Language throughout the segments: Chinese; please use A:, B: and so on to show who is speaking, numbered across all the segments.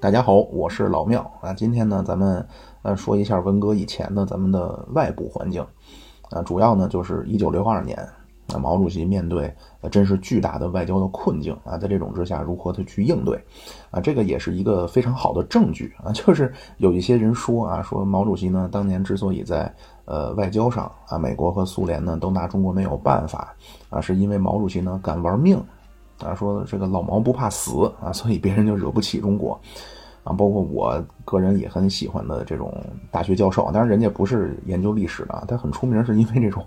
A: 大家好，我是老庙啊。今天呢，咱们呃说一下文革以前的咱们的外部环境啊，主要呢就是一九六二年啊，毛主席面对呃真是巨大的外交的困境啊，在这种之下如何的去应对啊，这个也是一个非常好的证据啊。就是有一些人说啊，说毛主席呢当年之所以在呃外交上啊，美国和苏联呢都拿中国没有办法啊，是因为毛主席呢敢玩命。啊，说这个老毛不怕死啊，所以别人就惹不起中国，啊，包括我个人也很喜欢的这种大学教授，当然人家不是研究历史的，他很出名是因为这种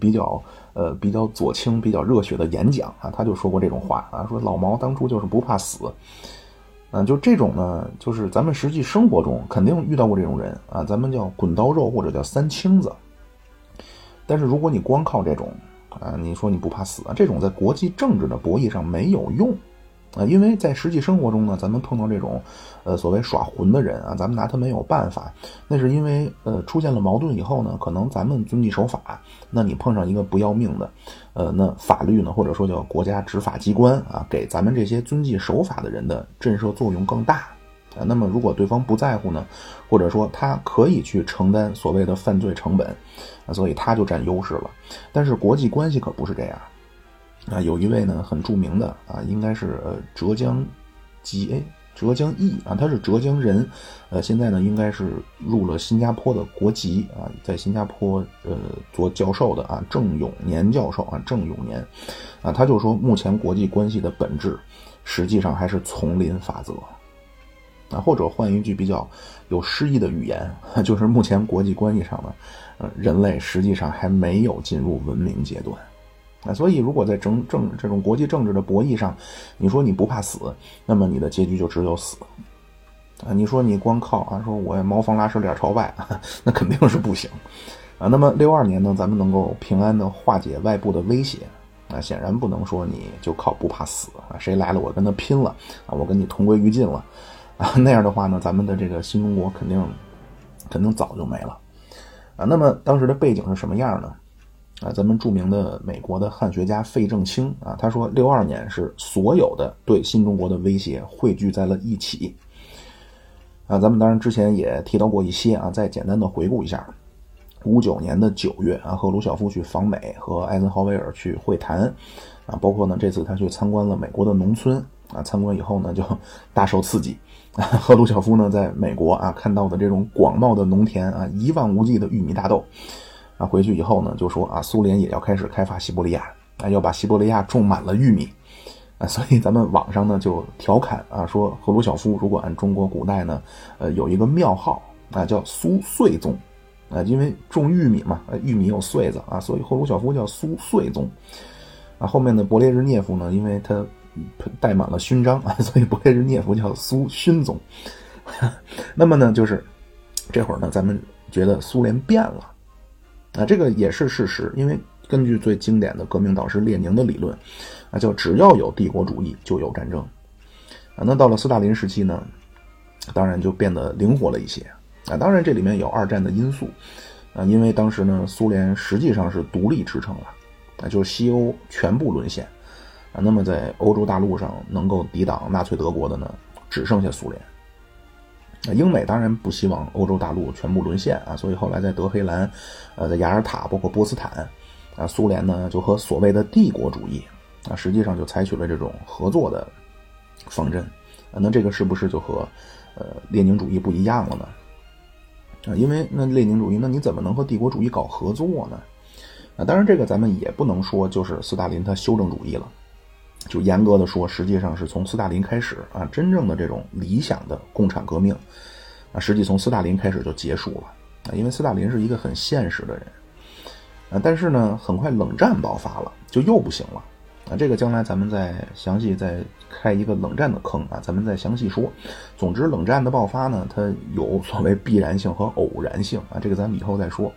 A: 比较呃比较左倾、比较热血的演讲啊，他就说过这种话啊，说老毛当初就是不怕死，嗯，就这种呢，就是咱们实际生活中肯定遇到过这种人啊，咱们叫滚刀肉或者叫三清子，但是如果你光靠这种。啊，你说你不怕死啊？这种在国际政治的博弈上没有用，啊，因为在实际生活中呢，咱们碰到这种，呃，所谓耍混的人啊，咱们拿他没有办法。那是因为，呃，出现了矛盾以后呢，可能咱们遵纪守法，那你碰上一个不要命的，呃，那法律呢，或者说叫国家执法机关啊，给咱们这些遵纪守法的人的震慑作用更大。啊，那么如果对方不在乎呢，或者说他可以去承担所谓的犯罪成本，啊，所以他就占优势了。但是国际关系可不是这样，啊，有一位呢很著名的啊，应该是呃浙江籍哎浙江裔啊，他是浙江人，呃，现在呢应该是入了新加坡的国籍啊，在新加坡呃做教授的啊，郑永年教授啊，郑永年，啊，他就说目前国际关系的本质实际上还是丛林法则。啊，或者换一句比较有诗意的语言，就是目前国际关系上呢，呃，人类实际上还没有进入文明阶段。啊，所以如果在政政这种国际政治的博弈上，你说你不怕死，那么你的结局就只有死。啊，你说你光靠啊，说我茅房拉屎脸朝外，那肯定是不行。啊，那么六二年呢，咱们能够平安的化解外部的威胁，啊，显然不能说你就靠不怕死啊，谁来了我跟他拼了啊，我跟你同归于尽了。啊，那样的话呢，咱们的这个新中国肯定肯定早就没了啊。那么当时的背景是什么样呢？啊，咱们著名的美国的汉学家费正清啊，他说六二年是所有的对新中国的威胁汇聚在了一起啊。咱们当然之前也提到过一些啊，再简单的回顾一下：五九年的九月啊，赫鲁晓夫去访美，和艾森豪威尔去会谈啊，包括呢这次他去参观了美国的农村啊，参观以后呢就 大受刺激。赫鲁晓夫呢，在美国啊看到的这种广袤的农田啊，一望无际的玉米大豆，啊，回去以后呢，就说啊，苏联也要开始开发西伯利亚，啊，要把西伯利亚种满了玉米，啊，所以咱们网上呢就调侃啊，说赫鲁晓夫如果按中国古代呢，呃，有一个庙号啊，叫苏穗宗，啊，因为种玉米嘛，玉米有穗子啊，所以赫鲁晓夫叫苏穗宗，啊，后面的勃列日涅夫呢，因为他。带满了勋章啊，所以勃列日涅夫叫苏勋宗。那么呢，就是这会儿呢，咱们觉得苏联变了啊，这个也是事实。因为根据最经典的革命导师列宁的理论啊，叫只要有帝国主义就有战争啊。那到了斯大林时期呢，当然就变得灵活了一些啊。当然这里面有二战的因素啊，因为当时呢，苏联实际上是独立支撑了啊，就是西欧全部沦陷。啊，那么在欧洲大陆上能够抵挡纳粹德国的呢，只剩下苏联。那英美当然不希望欧洲大陆全部沦陷啊，所以后来在德黑兰、呃，在雅尔塔，包括波茨坦，啊，苏联呢就和所谓的帝国主义啊，实际上就采取了这种合作的方针。啊，那这个是不是就和呃列宁主义不一样了呢？啊，因为那列宁主义，那你怎么能和帝国主义搞合作呢？啊，当然这个咱们也不能说就是斯大林他修正主义了。就严格的说，实际上是从斯大林开始啊，真正的这种理想的共产革命啊，实际从斯大林开始就结束了啊，因为斯大林是一个很现实的人啊，但是呢，很快冷战爆发了，就又不行了啊，这个将来咱们再详细再开一个冷战的坑啊，咱们再详细说。总之，冷战的爆发呢，它有所谓必然性和偶然性啊，这个咱们以后再说。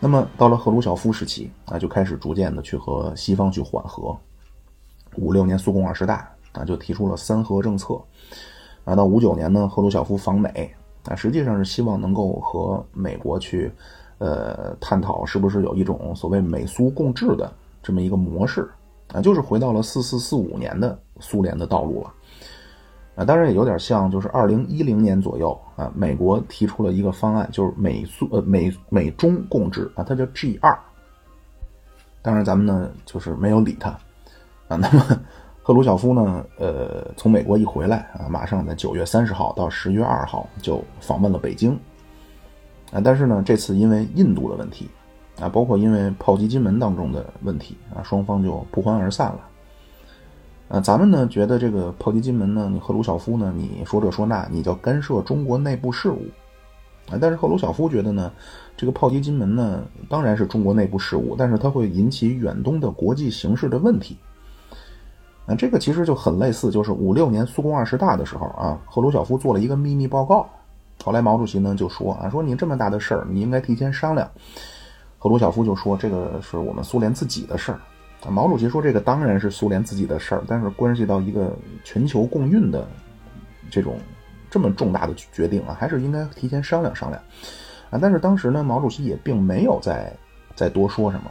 A: 那么到了赫鲁晓夫时期啊，就开始逐渐的去和西方去缓和。五六年苏共二十大啊，就提出了三和政策，啊，到五九年呢，赫鲁晓夫访美啊，实际上是希望能够和美国去，呃，探讨是不是有一种所谓美苏共治的这么一个模式。啊，就是回到了四四四五年的苏联的道路了，啊，当然也有点像，就是二零一零年左右啊，美国提出了一个方案，就是美苏呃美美中共治啊，它叫 G 二。当然咱们呢就是没有理他那么赫鲁晓夫呢，呃，从美国一回来啊，马上在九月三十号到十月二号就访问了北京啊。但是呢，这次因为印度的问题啊，包括因为炮击金门当中的问题啊，双方就不欢而散了。啊，咱们呢觉得这个炮击金门呢，你赫鲁晓夫呢，你说这说那，你叫干涉中国内部事务啊。但是赫鲁晓夫觉得呢，这个炮击金门呢，当然是中国内部事务，但是它会引起远东的国际形势的问题。啊，这个其实就很类似，就是五六年苏共二十大的时候啊，赫鲁晓夫做了一个秘密报告，后来毛主席呢就说啊，说你这么大的事儿，你应该提前商量。赫鲁晓夫就说这个是我们苏联自己的事儿。毛主席说：“这个当然是苏联自己的事儿，但是关系到一个全球共运的这种这么重大的决定啊，还是应该提前商量商量啊。”但是当时呢，毛主席也并没有再再多说什么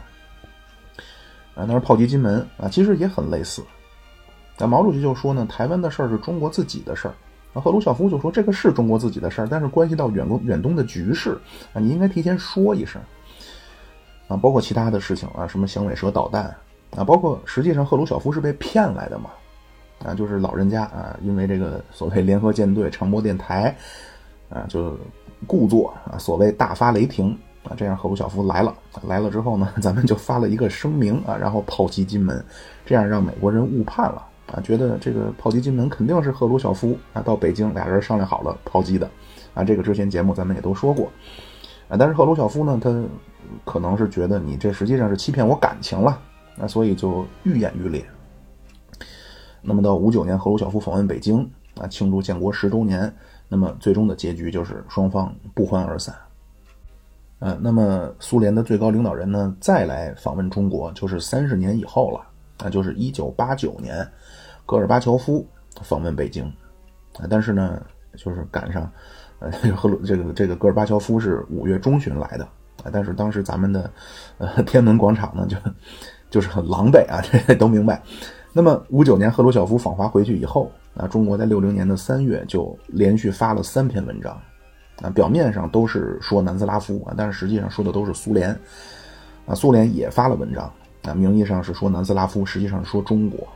A: 啊。那是炮击金门啊，其实也很类似。那毛主席就说呢：“台湾的事儿是中国自己的事儿。”啊，赫鲁晓夫就说：“这个是中国自己的事儿，但是关系到远东远东的局势啊，你应该提前说一声啊。”包括其他的事情啊，什么响尾蛇导弹。啊，包括实际上赫鲁晓夫是被骗来的嘛？啊，就是老人家啊，因为这个所谓联合舰队、长波电台，啊，就故作啊，所谓大发雷霆啊，这样赫鲁晓夫来了，来了之后呢，咱们就发了一个声明啊，然后炮击金门，这样让美国人误判了啊，觉得这个炮击金门肯定是赫鲁晓夫啊到北京俩人商量好了炮击的啊，这个之前节目咱们也都说过啊，但是赫鲁晓夫呢，他可能是觉得你这实际上是欺骗我感情了。那所以就愈演愈烈。那么到五九年，赫鲁晓夫访问北京啊，庆祝建国十周年。那么最终的结局就是双方不欢而散。呃，那么苏联的最高领导人呢，再来访问中国，就是三十年以后了。那就是一九八九年，戈尔巴乔夫访问北京。啊，但是呢，就是赶上，呃，赫鲁这个这个戈尔巴乔夫是五月中旬来的。啊，但是当时咱们的呃天安门广场呢，就。就是很狼狈啊，这 都明白。那么五九年赫鲁晓夫访华回去以后，啊，中国在六零年的三月就连续发了三篇文章，啊，表面上都是说南斯拉夫啊，但是实际上说的都是苏联，啊，苏联也发了文章，啊，名义上是说南斯拉夫，实际上说中国，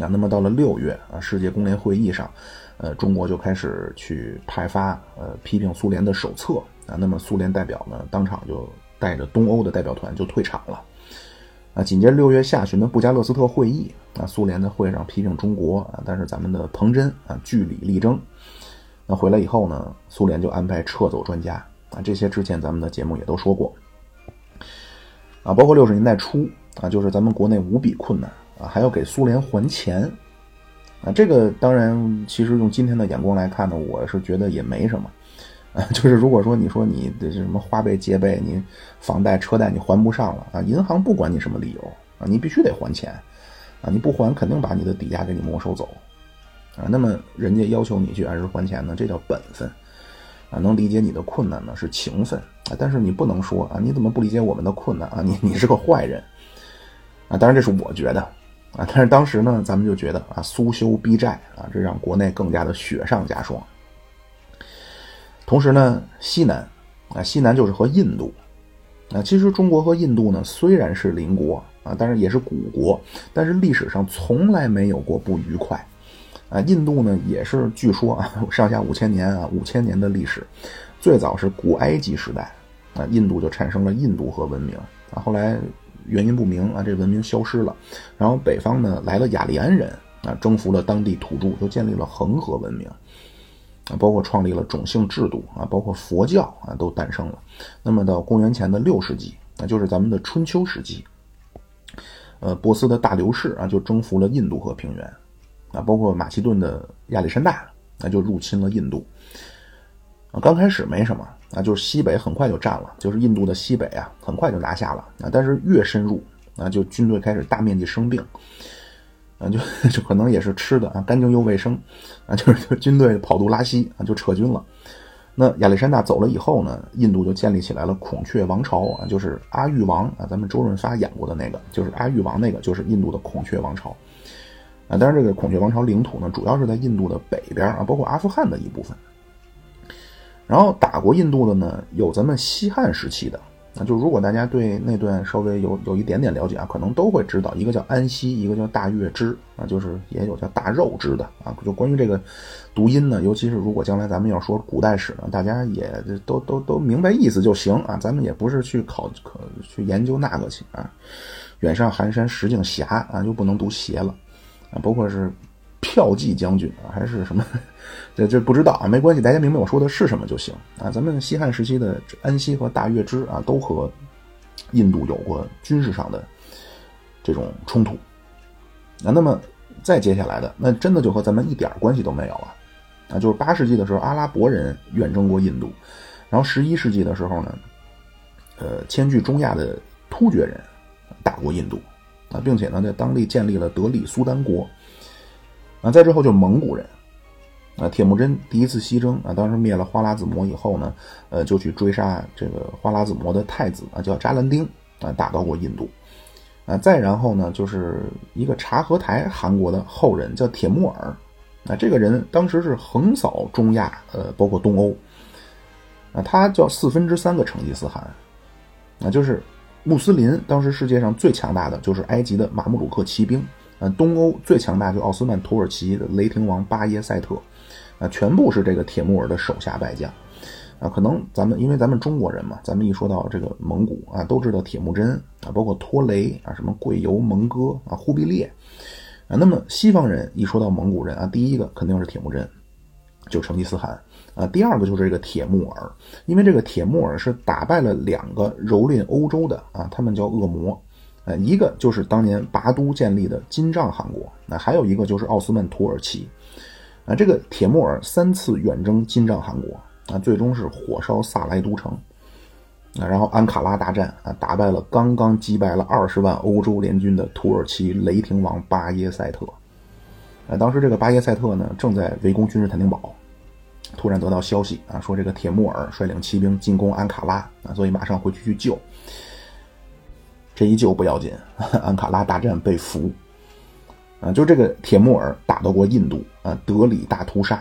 A: 啊，那么到了六月啊，世界工联会议上，呃，中国就开始去派发呃批评苏联的手册，啊，那么苏联代表呢，当场就带着东欧的代表团就退场了。啊，紧接着六月下旬的布加勒斯特会议啊，苏联的会上批评中国啊，但是咱们的彭真啊据理力争。那回来以后呢，苏联就安排撤走专家啊，这些之前咱们的节目也都说过啊，包括六十年代初啊，就是咱们国内无比困难啊，还要给苏联还钱啊，这个当然其实用今天的眼光来看呢，我是觉得也没什么。啊，就是如果说你说你的什么花呗、借呗，你房贷、车贷你还不上了啊，银行不管你什么理由啊，你必须得还钱啊，你不还肯定把你的抵押给你没收走啊。那么人家要求你去按时还钱呢，这叫本分啊。能理解你的困难呢是情分啊，但是你不能说啊，你怎么不理解我们的困难啊？你你是个坏人啊。当然这是我觉得啊，但是当时呢，咱们就觉得啊，苏修逼债啊，这让国内更加的雪上加霜。同时呢，西南，啊，西南就是和印度，啊，其实中国和印度呢虽然是邻国啊，但是也是古国，但是历史上从来没有过不愉快，啊，印度呢也是据说啊上下五千年啊五千年的历史，最早是古埃及时代，啊，印度就产生了印度河文明，啊，后来原因不明啊，这文明消失了，然后北方呢来了雅利安人，啊，征服了当地土著，就建立了恒河文明。啊，包括创立了种姓制度啊，包括佛教啊，都诞生了。那么到公元前的六世纪，那就是咱们的春秋时期，呃，波斯的大流士啊，就征服了印度河平原，啊，包括马其顿的亚历山大，那就入侵了印度。啊，刚开始没什么啊，就是西北很快就占了，就是印度的西北啊，很快就拿下了啊。但是越深入啊，就军队开始大面积生病。啊，就 就可能也是吃的啊，干净又卫生，啊，就是 军队跑肚拉稀啊，就撤军了。那亚历山大走了以后呢，印度就建立起来了孔雀王朝啊，就是阿育王啊，咱们周润发演过的那个，就是阿育王那个，就是印度的孔雀王朝。啊，当然这个孔雀王朝领土呢，主要是在印度的北边啊，包括阿富汗的一部分。然后打过印度的呢，有咱们西汉时期的。那就如果大家对那段稍微有有一点点了解啊，可能都会知道，一个叫安西，一个叫大月支啊，就是也有叫大肉支的啊。就关于这个读音呢，尤其是如果将来咱们要说古代史呢，大家也都都都明白意思就行啊。咱们也不是去考可去研究那个去啊。远上寒山石径斜啊，就不能读斜了啊。包括是票骑将军啊，还是什么？这这不知道啊，没关系，大家明白我说的是什么就行啊。咱们西汉时期的安西和大月支啊，都和印度有过军事上的这种冲突啊。那么再接下来的，那真的就和咱们一点关系都没有了啊。就是八世纪的时候，阿拉伯人远征过印度，然后十一世纪的时候呢，呃，迁居中亚的突厥人打过印度啊，并且呢，在当地建立了德里苏丹国啊。再之后就是蒙古人。啊，铁木真第一次西征啊，当时灭了花剌子模以后呢，呃，就去追杀这个花剌子模的太子啊，叫扎兰丁啊，打到过印度啊。再然后呢，就是一个察合台汗国的后人叫铁木儿啊，这个人当时是横扫中亚，呃，包括东欧啊，他叫四分之三个成吉思汗啊，就是穆斯林当时世界上最强大的就是埃及的马穆鲁克骑兵，呃，东欧最强大就奥斯曼土耳其的雷霆王巴耶赛特。啊，全部是这个铁木尔的手下败将，啊，可能咱们因为咱们中国人嘛，咱们一说到这个蒙古啊，都知道铁木真啊，包括托雷啊，什么贵由蒙哥啊，忽必烈啊，那么西方人一说到蒙古人啊，第一个肯定是铁木真，就成吉思汗啊，第二个就是这个铁木尔，因为这个铁木尔是打败了两个蹂躏欧洲的啊，他们叫恶魔，一个就是当年拔都建立的金帐汗国，那还有一个就是奥斯曼土耳其。啊，这个铁木儿三次远征金帐汗国啊，最终是火烧萨莱都城啊，然后安卡拉大战啊，打败了刚刚击败了二十万欧洲联军的土耳其雷霆王巴耶赛特。啊，当时这个巴耶赛特呢，正在围攻君士坦丁堡，突然得到消息啊，说这个铁木儿率领骑兵进攻安卡拉啊，所以马上回去去救。这一救不要紧，安卡拉大战被俘。啊，就这个铁木尔打到过印度啊，德里大屠杀。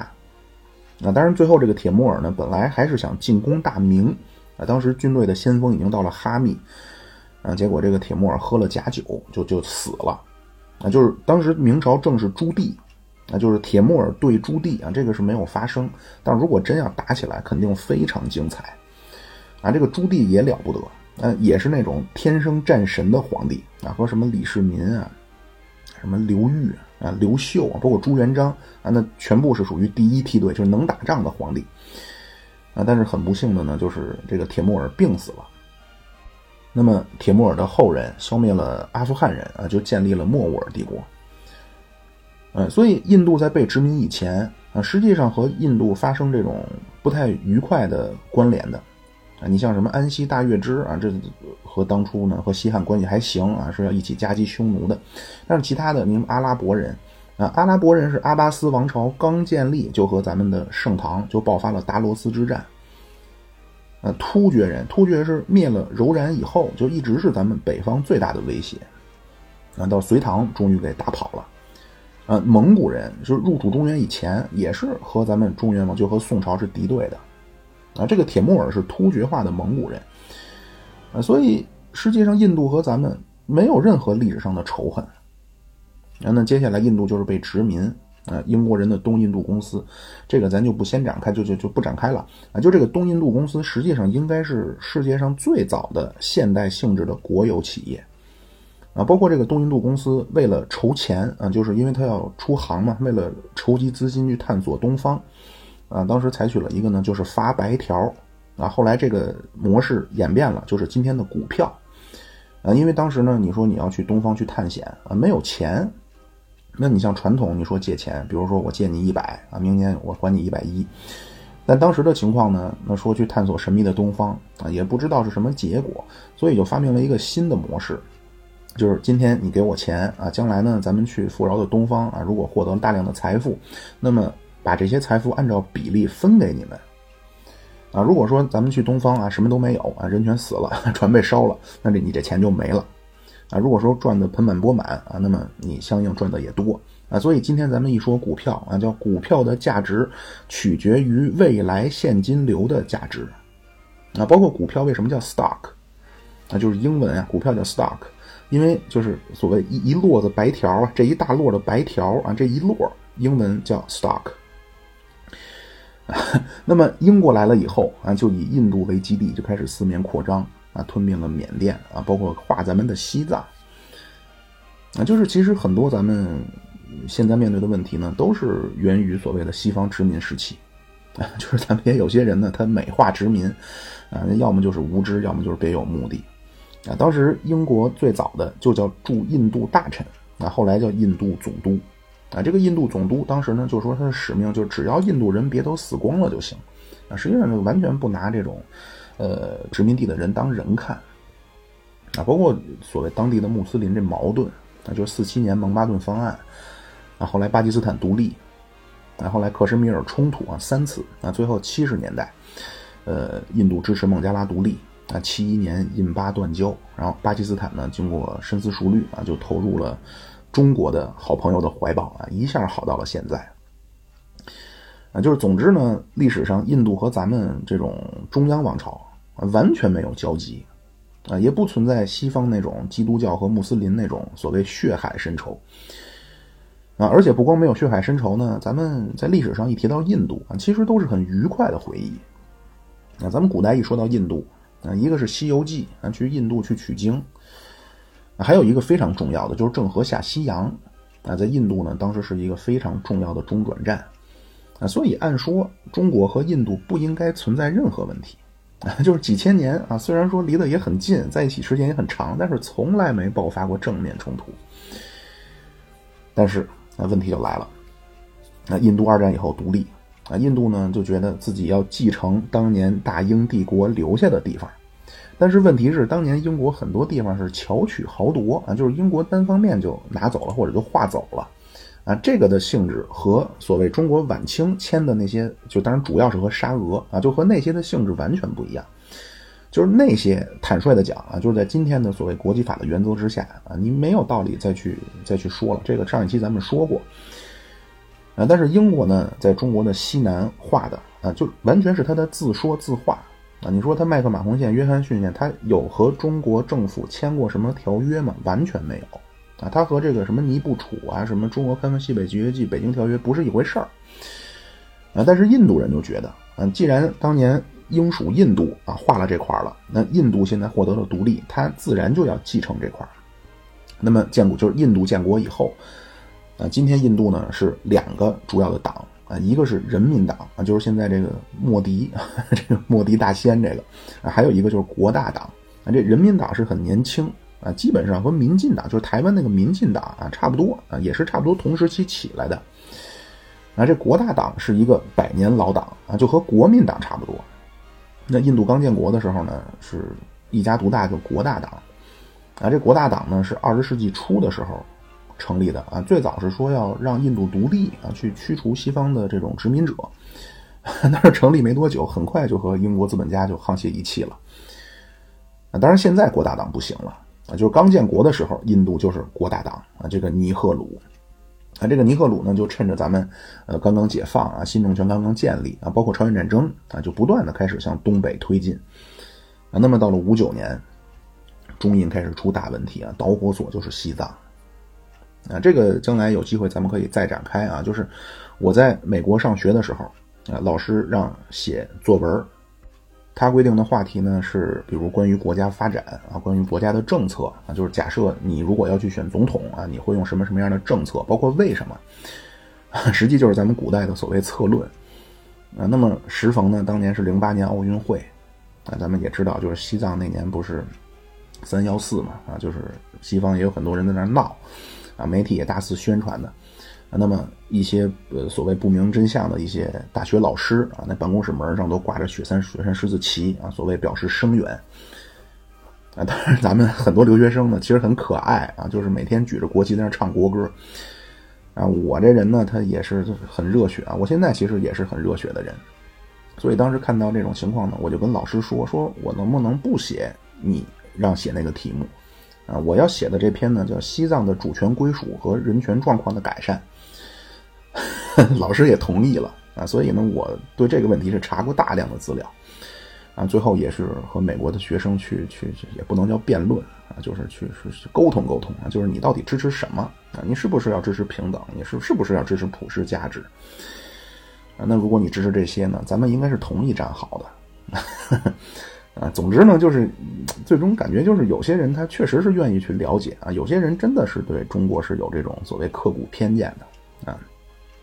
A: 啊，当然最后这个铁木尔呢，本来还是想进攻大明啊，当时军队的先锋已经到了哈密啊，结果这个铁木尔喝了假酒，就就死了。啊，就是当时明朝正是朱棣，啊，就是铁木尔对朱棣啊，这个是没有发生，但如果真要打起来，肯定非常精彩。啊，这个朱棣也了不得，呃，也是那种天生战神的皇帝啊，和什么李世民啊。什么刘裕啊、刘秀啊，包括朱元璋啊，那全部是属于第一梯队，就是能打仗的皇帝啊。但是很不幸的呢，就是这个铁木尔病死了。那么铁木尔的后人消灭了阿富汗人啊，就建立了莫卧儿帝国。嗯，所以印度在被殖民以前啊，实际上和印度发生这种不太愉快的关联的。啊，你像什么安西大月支啊，这和当初呢和西汉关系还行啊，是要一起夹击匈奴的。但是其他的，你阿拉伯人啊，阿拉伯人是阿巴斯王朝刚建立就和咱们的盛唐就爆发了达罗斯之战。呃，突厥人，突厥是灭了柔然以后就一直是咱们北方最大的威胁。啊，到隋唐终于给打跑了。呃，蒙古人就是入主中原以前也是和咱们中原嘛，就和宋朝是敌对的。啊，这个铁木儿是突厥化的蒙古人，啊，所以实际上印度和咱们没有任何历史上的仇恨。啊，那接下来印度就是被殖民，啊，英国人的东印度公司，这个咱就不先展开，就就就不展开了。啊，就这个东印度公司实际上应该是世界上最早的现代性质的国有企业，啊，包括这个东印度公司为了筹钱，啊，就是因为他要出航嘛，为了筹集资金去探索东方。啊，当时采取了一个呢，就是发白条啊。后来这个模式演变了，就是今天的股票啊。因为当时呢，你说你要去东方去探险啊，没有钱，那你像传统，你说借钱，比如说我借你一百啊，明年我还你一百一。但当时的情况呢，那说去探索神秘的东方啊，也不知道是什么结果，所以就发明了一个新的模式，就是今天你给我钱啊，将来呢，咱们去富饶的东方啊，如果获得大量的财富，那么。把这些财富按照比例分给你们，啊，如果说咱们去东方啊，什么都没有啊，人全死了，船被烧了，那这你这钱就没了，啊，如果说赚的盆满钵满啊，那么你相应赚的也多啊。所以今天咱们一说股票啊，叫股票的价值取决于未来现金流的价值啊。包括股票为什么叫 stock 啊，就是英文啊，股票叫 stock，因为就是所谓一一摞子白条啊，这一大摞的白条啊，这一摞英文叫 stock。那么英国来了以后啊，就以印度为基地，就开始四面扩张。啊，吞并了缅甸啊，包括划咱们的西藏啊，就是其实很多咱们现在面对的问题呢，都是源于所谓的西方殖民时期啊，就是咱们也有些人呢，他美化殖民啊，要么就是无知，要么就是别有目的啊。当时英国最早的就叫驻印度大臣啊，后来叫印度总督啊。这个印度总督当时呢，就说他的使命就是只要印度人别都死光了就行啊，实际上就完全不拿这种。呃，殖民地的人当人看，啊，包括所谓当地的穆斯林这矛盾，啊，就是四七年蒙巴顿方案，啊，后来巴基斯坦独立，啊，后来克什米尔冲突啊三次，啊，最后七十年代，呃，印度支持孟加拉独立，啊，七一年印巴断交，然后巴基斯坦呢经过深思熟虑啊，就投入了中国的好朋友的怀抱啊，一下好到了现在。啊，就是总之呢，历史上印度和咱们这种中央王朝。完全没有交集，啊，也不存在西方那种基督教和穆斯林那种所谓血海深仇，啊，而且不光没有血海深仇呢，咱们在历史上一提到印度啊，其实都是很愉快的回忆。啊，咱们古代一说到印度啊，一个是《西游记》啊，去印度去取经，还有一个非常重要的就是郑和下西洋，啊，在印度呢，当时是一个非常重要的中转站，啊，所以按说中国和印度不应该存在任何问题。啊 就是几千年啊，虽然说离得也很近，在一起时间也很长，但是从来没爆发过正面冲突。但是那问题就来了，那印度二战以后独立啊，印度呢就觉得自己要继承当年大英帝国留下的地方，但是问题是当年英国很多地方是巧取豪夺啊，就是英国单方面就拿走了或者就划走了。啊，这个的性质和所谓中国晚清签的那些，就当然主要是和沙俄啊，就和那些的性质完全不一样。就是那些坦率的讲啊，就是在今天的所谓国际法的原则之下啊，你没有道理再去再去说了。这个上一期咱们说过啊，但是英国呢，在中国的西南画的啊，就完全是他的自说自话啊。你说他麦克马洪线、约翰逊线，他有和中国政府签过什么条约吗？完全没有。啊，他和这个什么尼布楚啊，什么中国开放西北集约记、北京条约不是一回事儿啊。但是印度人就觉得，啊，既然当年英属印度啊划了这块了，那印度现在获得了独立，他自然就要继承这块。那么建国就是印度建国以后，啊，今天印度呢是两个主要的党啊，一个是人民党啊，就是现在这个莫迪，这个莫迪大仙这个啊，还有一个就是国大党啊。这人民党是很年轻。啊，基本上和民进党，就是台湾那个民进党啊，差不多啊，也是差不多同时期起来的。啊，这国大党是一个百年老党啊，就和国民党差不多。那印度刚建国的时候呢，是一家独大，就国大党。啊，这国大党呢是二十世纪初的时候成立的啊，最早是说要让印度独立啊，去驱除西方的这种殖民者。但是成立没多久，很快就和英国资本家就沆瀣一气了。啊，当然现在国大党不行了。啊，就是刚建国的时候，印度就是国大党啊，这个尼赫鲁，啊，这个尼赫鲁呢，就趁着咱们呃刚刚解放啊，新政权刚刚建立啊，包括朝鲜战争啊，就不断的开始向东北推进啊。那么到了五九年，中印开始出大问题啊，导火索就是西藏啊。这个将来有机会咱们可以再展开啊。就是我在美国上学的时候啊，老师让写作文。他规定的话题呢是，比如关于国家发展啊，关于国家的政策啊，就是假设你如果要去选总统啊，你会用什么什么样的政策，包括为什么，实际就是咱们古代的所谓策论啊。那么时逢呢，当年是零八年奥运会啊，咱们也知道，就是西藏那年不是三幺四嘛啊，就是西方也有很多人在那闹啊，媒体也大肆宣传的。啊，那么一些呃所谓不明真相的一些大学老师啊，那办公室门上都挂着雪山雪山十字旗啊，所谓表示声援。啊，当然咱们很多留学生呢，其实很可爱啊，就是每天举着国旗在那唱国歌。啊，我这人呢，他也是很热血啊，我现在其实也是很热血的人。所以当时看到这种情况呢，我就跟老师说，说我能不能不写你让写那个题目，啊，我要写的这篇呢叫《西藏的主权归属和人权状况的改善》，老师也同意了啊，所以呢，我对这个问题是查过大量的资料，啊，最后也是和美国的学生去去，也不能叫辩论啊，就是去是沟通沟通啊，就是你到底支持什么啊？你是不是要支持平等？你是是不是要支持普世价值？啊，那如果你支持这些呢，咱们应该是同一站好的。啊，总之呢，就是最终感觉就是有些人他确实是愿意去了解啊，有些人真的是对中国是有这种所谓刻骨偏见的啊。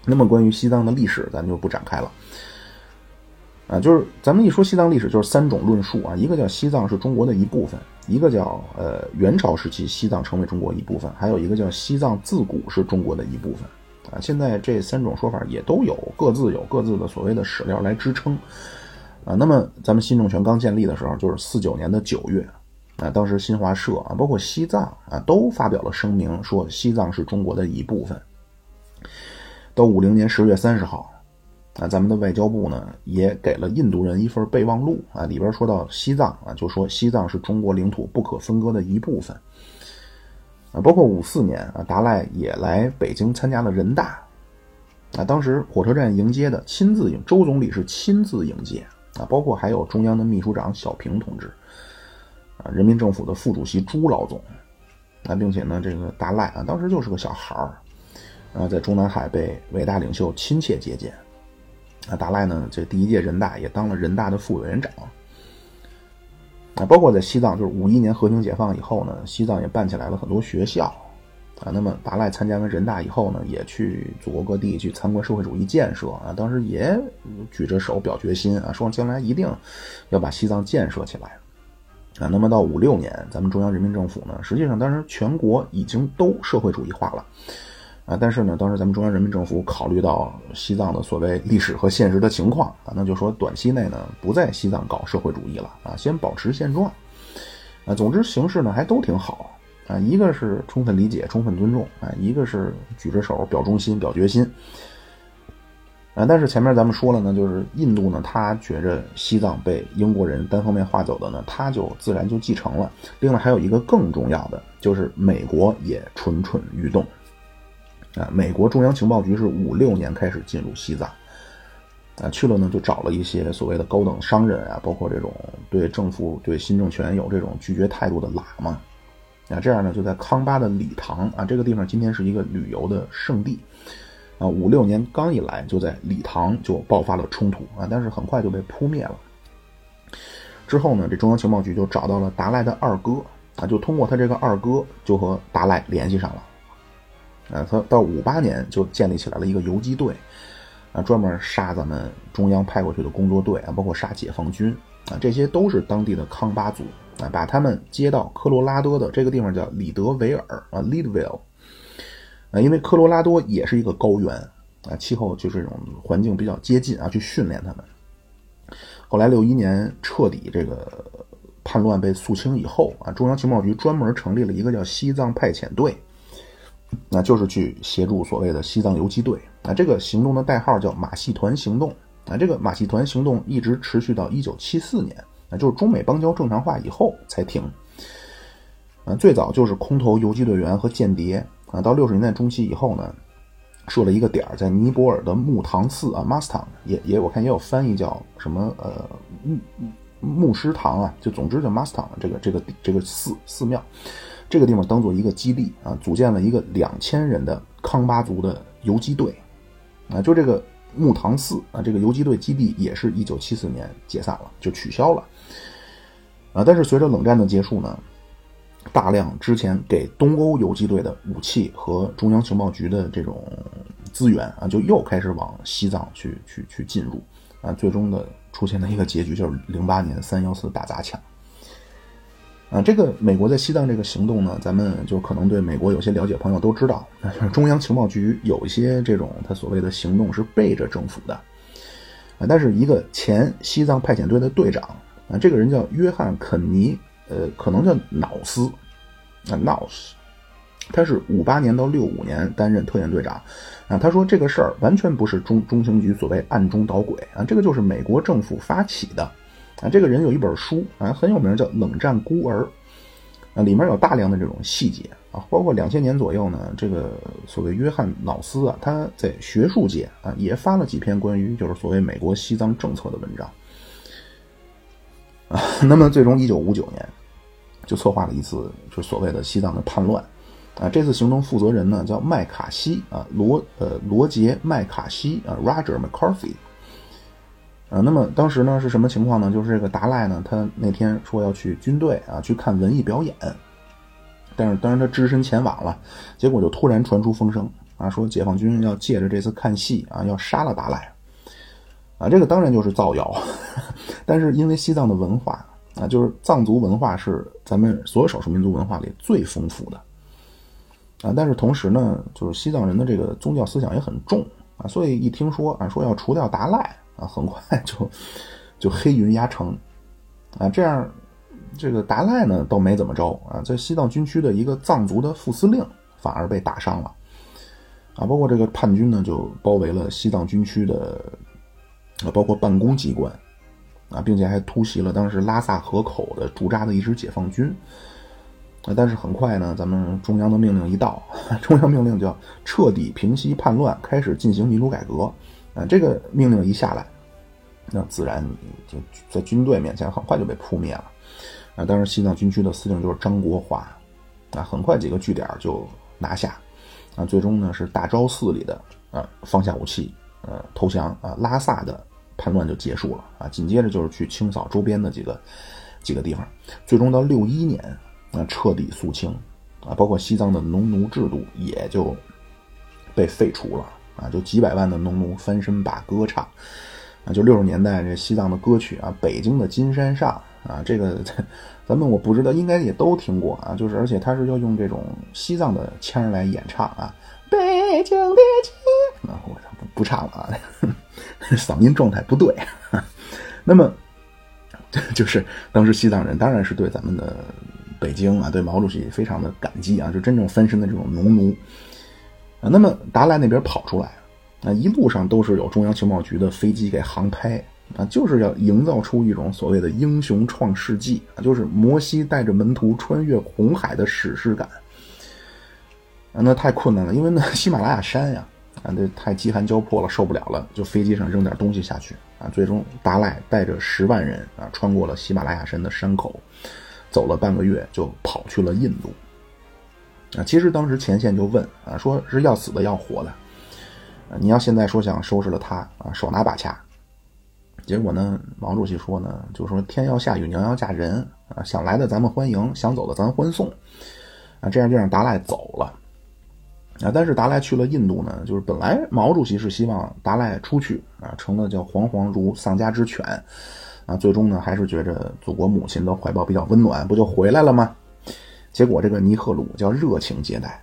A: 那么关于西藏的历史，咱就不展开了。啊，就是咱们一说西藏历史，就是三种论述啊，一个叫西藏是中国的一部分，一个叫呃元朝时期西藏成为中国一部分，还有一个叫西藏自古是中国的一部分啊。现在这三种说法也都有各自有各自的所谓的史料来支撑。啊，那么咱们新政权刚建立的时候，就是四九年的九月，啊，当时新华社啊，包括西藏啊，都发表了声明，说西藏是中国的一部分。到五零年十月三十号，啊，咱们的外交部呢也给了印度人一份备忘录啊，里边说到西藏啊，就说西藏是中国领土不可分割的一部分。啊，包括五四年啊，达赖也来北京参加了人大，啊，当时火车站迎接的，亲自迎，周总理是亲自迎接。啊，包括还有中央的秘书长小平同志，啊，人民政府的副主席朱老总，啊，并且呢，这个达赖啊，当时就是个小孩儿，啊，在中南海被伟大领袖亲切接见，啊，达赖呢，这第一届人大也当了人大的副委员长，啊，包括在西藏，就是五一年和平解放以后呢，西藏也办起来了很多学校。啊，那么达赖参加完人大以后呢，也去祖国各地去参观社会主义建设啊，当时也举着手表决心啊，说将来一定要把西藏建设起来啊。那么到五六年，咱们中央人民政府呢，实际上当时全国已经都社会主义化了啊，但是呢，当时咱们中央人民政府考虑到西藏的所谓历史和现实的情况啊，那就说短期内呢，不在西藏搞社会主义了啊，先保持现状啊。总之形势呢还都挺好。啊，一个是充分理解、充分尊重，啊，一个是举着手表忠心、表决心，啊，但是前面咱们说了呢，就是印度呢，他觉着西藏被英国人单方面划走的呢，他就自然就继承了。另外还有一个更重要的，就是美国也蠢蠢欲动，啊，美国中央情报局是五六年开始进入西藏，啊，去了呢就找了一些所谓的高等商人啊，包括这种对政府、对新政权有这种拒绝态度的喇嘛。啊，这样呢，就在康巴的礼堂啊，这个地方今天是一个旅游的胜地，啊，五六年刚一来，就在礼堂就爆发了冲突啊，但是很快就被扑灭了。之后呢，这中央情报局就找到了达赖的二哥啊，就通过他这个二哥，就和达赖联系上了。啊，他到五八年就建立起来了一个游击队，啊，专门杀咱们中央派过去的工作队啊，包括杀解放军啊，这些都是当地的康巴族。啊，把他们接到科罗拉多的这个地方叫里德维尔啊，Leadville。啊，因为科罗拉多也是一个高原啊，气候就是这种环境比较接近啊，去训练他们。后来六一年彻底这个叛乱被肃清以后啊，中央情报局专门成立了一个叫西藏派遣队，那就是去协助所谓的西藏游击队啊。这个行动的代号叫马戏团行动啊。这个马戏团行动一直持续到一九七四年。那就是中美邦交正常化以后才停。啊，最早就是空投游击队员和间谍啊，到六十年代中期以后呢，设了一个点儿在尼泊尔的木堂寺啊 m a s t a n 也也我看也有翻译叫什么呃牧牧师堂啊，就总之叫 m a s t a n 这个这个这个寺寺庙，这个地方当做一个基地啊，组建了一个两千人的康巴族的游击队啊，就这个木堂寺啊，这个游击队基地也是一九七四年解散了，就取消了。啊，但是随着冷战的结束呢，大量之前给东欧游击队的武器和中央情报局的这种资源啊，就又开始往西藏去去去进入，啊，最终的出现的一个结局就是零八年三幺四大砸抢。啊，这个美国在西藏这个行动呢，咱们就可能对美国有些了解朋友都知道，中央情报局有一些这种他所谓的行动是背着政府的，啊，但是一个前西藏派遣队的队长。啊，这个人叫约翰·肯尼，呃，可能叫瑙斯，啊，瑙斯，他是五八年到六五年担任特遣队长，啊，他说这个事儿完全不是中中情局所谓暗中捣鬼啊，这个就是美国政府发起的，啊，这个人有一本书啊很有名，叫《冷战孤儿》，啊里面有大量的这种细节啊，包括两千年左右呢，这个所谓约翰瑙斯啊，他在学术界啊也发了几篇关于就是所谓美国西藏政策的文章啊。那么最终一九五九年就策划了一次就所谓的西藏的叛乱啊。这次行动负责人呢叫麦卡锡啊，罗呃罗杰麦卡锡啊，Roger McCarthy。啊，那么当时呢是什么情况呢？就是这个达赖呢，他那天说要去军队啊去看文艺表演，但是当然他只身前往了，结果就突然传出风声啊，说解放军要借着这次看戏啊要杀了达赖，啊，这个当然就是造谣，但是因为西藏的文化啊，就是藏族文化是咱们所有少数民族文化里最丰富的。啊，但是同时呢，就是西藏人的这个宗教思想也很重啊，所以一听说啊说要除掉达赖。啊，很快 就就黑云压城，啊，这样这个达赖呢倒没怎么着啊，在西藏军区的一个藏族的副司令反而被打伤了，啊，包括这个叛军呢就包围了西藏军区的啊，包括办公机关啊，并且还突袭了当时拉萨河口的驻扎的一支解放军，啊，但是很快呢，咱们中央的命令一到，中央命令叫彻底平息叛乱，开始进行民主改革。啊，这个命令一下来，那自然就在军队面前很快就被扑灭了。啊，当时西藏军区的司令就是张国华，啊，很快几个据点就拿下。啊，最终呢是大昭寺里的啊放下武器，呃投降啊，拉萨的叛乱就结束了。啊，紧接着就是去清扫周边的几个几个地方，最终到六一年啊彻底肃清，啊，包括西藏的农奴制度也就被废除了。啊，就几百万的农奴翻身把歌唱，啊，就六十年代这西藏的歌曲啊，北京的金山上啊，这个咱们我不知道，应该也都听过啊，就是而且他是要用这种西藏的腔来演唱啊，北京的，啊，我不不唱了啊，嗓音状态不对。那么 就是当时西藏人当然是对咱们的北京啊，对毛主席非常的感激啊，就真正翻身的这种农奴。啊，那么达赖那边跑出来，啊，一路上都是有中央情报局的飞机给航拍，啊，就是要营造出一种所谓的英雄创世纪啊，就是摩西带着门徒穿越红海的史诗感。啊，那太困难了，因为那 喜马拉雅山呀，这太饥寒交迫了，受不了了，就飞机上扔点东西下去，啊，最终达赖带着十万人啊，穿过了喜马拉雅山的山口，走了半个月就跑去了印度。啊，其实当时前线就问啊，说是要死的要活的，你要现在说想收拾了他啊，手拿把掐。结果呢，毛主席说呢，就说天要下雨娘要嫁人啊，想来的咱们欢迎，想走的咱欢送，啊，这样就让达赖走了。啊，但是达赖去了印度呢，就是本来毛主席是希望达赖出去啊，成了叫惶惶如丧家之犬，啊，最终呢还是觉着祖国母亲的怀抱比较温暖，不就回来了吗？结果这个尼赫鲁叫热情接待，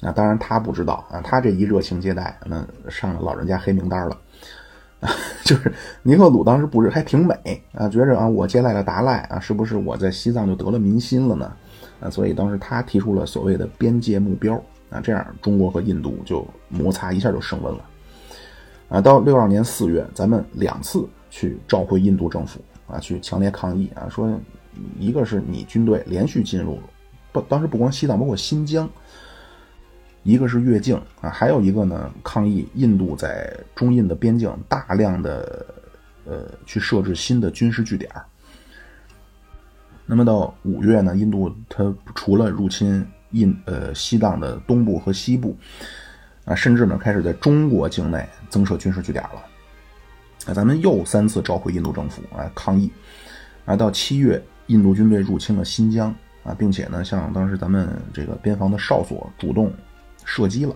A: 啊，当然他不知道啊，他这一热情接待，那上了老人家黑名单了，啊，就是尼赫鲁当时不是还挺美啊，觉着啊，我接待了达赖啊，是不是我在西藏就得了民心了呢？啊，所以当时他提出了所谓的边界目标那，这样中国和印度就摩擦一下就升温了，啊，到六二年四月，咱们两次去召回印度政府啊，去强烈抗议啊，说。一个是你军队连续进入，不，当时不光西藏，包括新疆。一个是越境啊，还有一个呢，抗议印度在中印的边境大量的呃去设置新的军事据点。那么到五月呢，印度它除了入侵印呃西藏的东部和西部啊，甚至呢开始在中国境内增设军事据点了。啊，咱们又三次召回印度政府啊抗议，啊到七月。印度军队入侵了新疆啊，并且呢，向当时咱们这个边防的哨所主动射击了。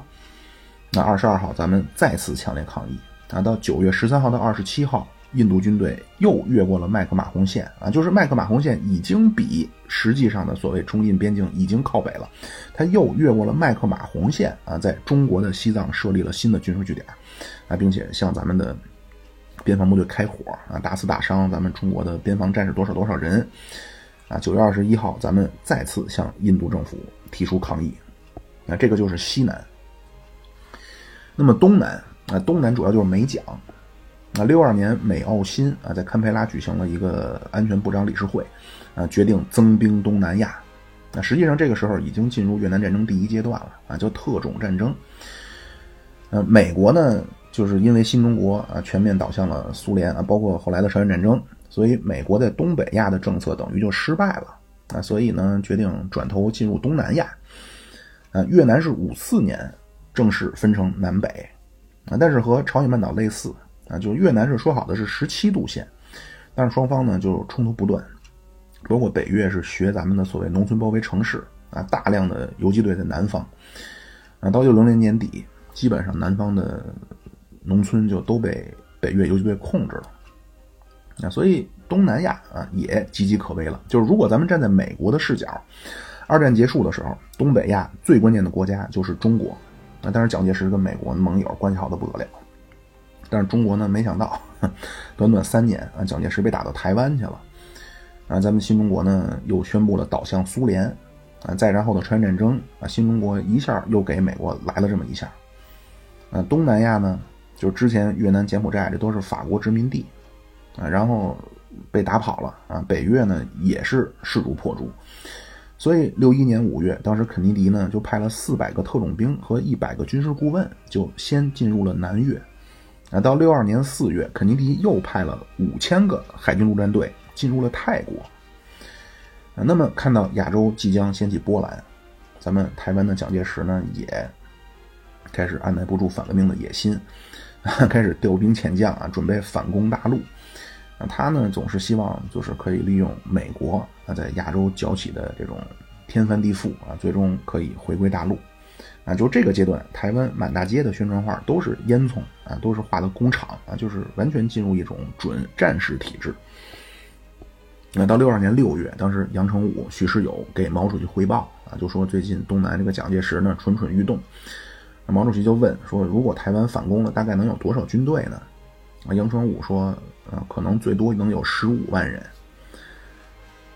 A: 那二十二号，咱们再次强烈抗议啊。到九月十三号到二十七号，印度军队又越过了麦克马洪线啊，就是麦克马洪线已经比实际上的所谓中印边境已经靠北了，他又越过了麦克马洪线啊，在中国的西藏设立了新的军事据点啊，并且向咱们的。边防部队开火啊，大肆打伤咱们中国的边防战士多少多少人啊！九月二十一号，咱们再次向印度政府提出抗议。那这个就是西南。那么东南啊，东南主要就是美蒋。啊，六二年美澳新啊，在堪培拉举行了一个安全部长理事会啊，决定增兵东南亚。那实际上这个时候已经进入越南战争第一阶段了啊，叫特种战争。呃，美国呢，就是因为新中国啊全面倒向了苏联啊，包括后来的朝鲜战争，所以美国在东北亚的政策等于就失败了啊，所以呢决定转头进入东南亚。啊，越南是五四年正式分成南北啊，但是和朝鲜半岛类似啊，就是越南是说好的是十七度线，但是双方呢就冲突不断。包括北越是学咱们的所谓农村包围城市啊，大量的游击队在南方啊，到九零年年底，基本上南方的农村就都被北越游击队控制了啊，所以东南亚啊也岌岌可危了。就是如果咱们站在美国的视角，二战结束的时候，东北亚最关键的国家就是中国啊，但是蒋介石跟美国盟友关系好的不得了，但是中国呢，没想到 短短三年啊，蒋介石被打到台湾去了。啊，咱们新中国呢又宣布了倒向苏联，啊，再然后的朝鲜战争啊，新中国一下又给美国来了这么一下，啊，东南亚呢，就是之前越南、柬埔寨这都是法国殖民地，啊，然后被打跑了，啊，北越呢也是势如破竹，所以六一年五月，当时肯尼迪呢就派了四百个特种兵和一百个军事顾问，就先进入了南越，啊，到六二年四月，肯尼迪又派了五千个海军陆战队。进入了泰国，那么看到亚洲即将掀起波澜，咱们台湾的蒋介石呢也开始按耐不住反革命的野心，开始调兵遣将啊，准备反攻大陆。啊，他呢总是希望就是可以利用美国啊在亚洲搅起的这种天翻地覆啊，最终可以回归大陆。啊，就这个阶段，台湾满大街的宣传画都是烟囱啊，都是画的工厂啊，就是完全进入一种准战时体制。那到六二年六月，当时杨成武、许世友给毛主席汇报啊，就说最近东南这个蒋介石呢蠢蠢欲动。毛主席就问说，如果台湾反攻了，大概能有多少军队呢？啊，杨成武说，呃，可能最多能有十五万人。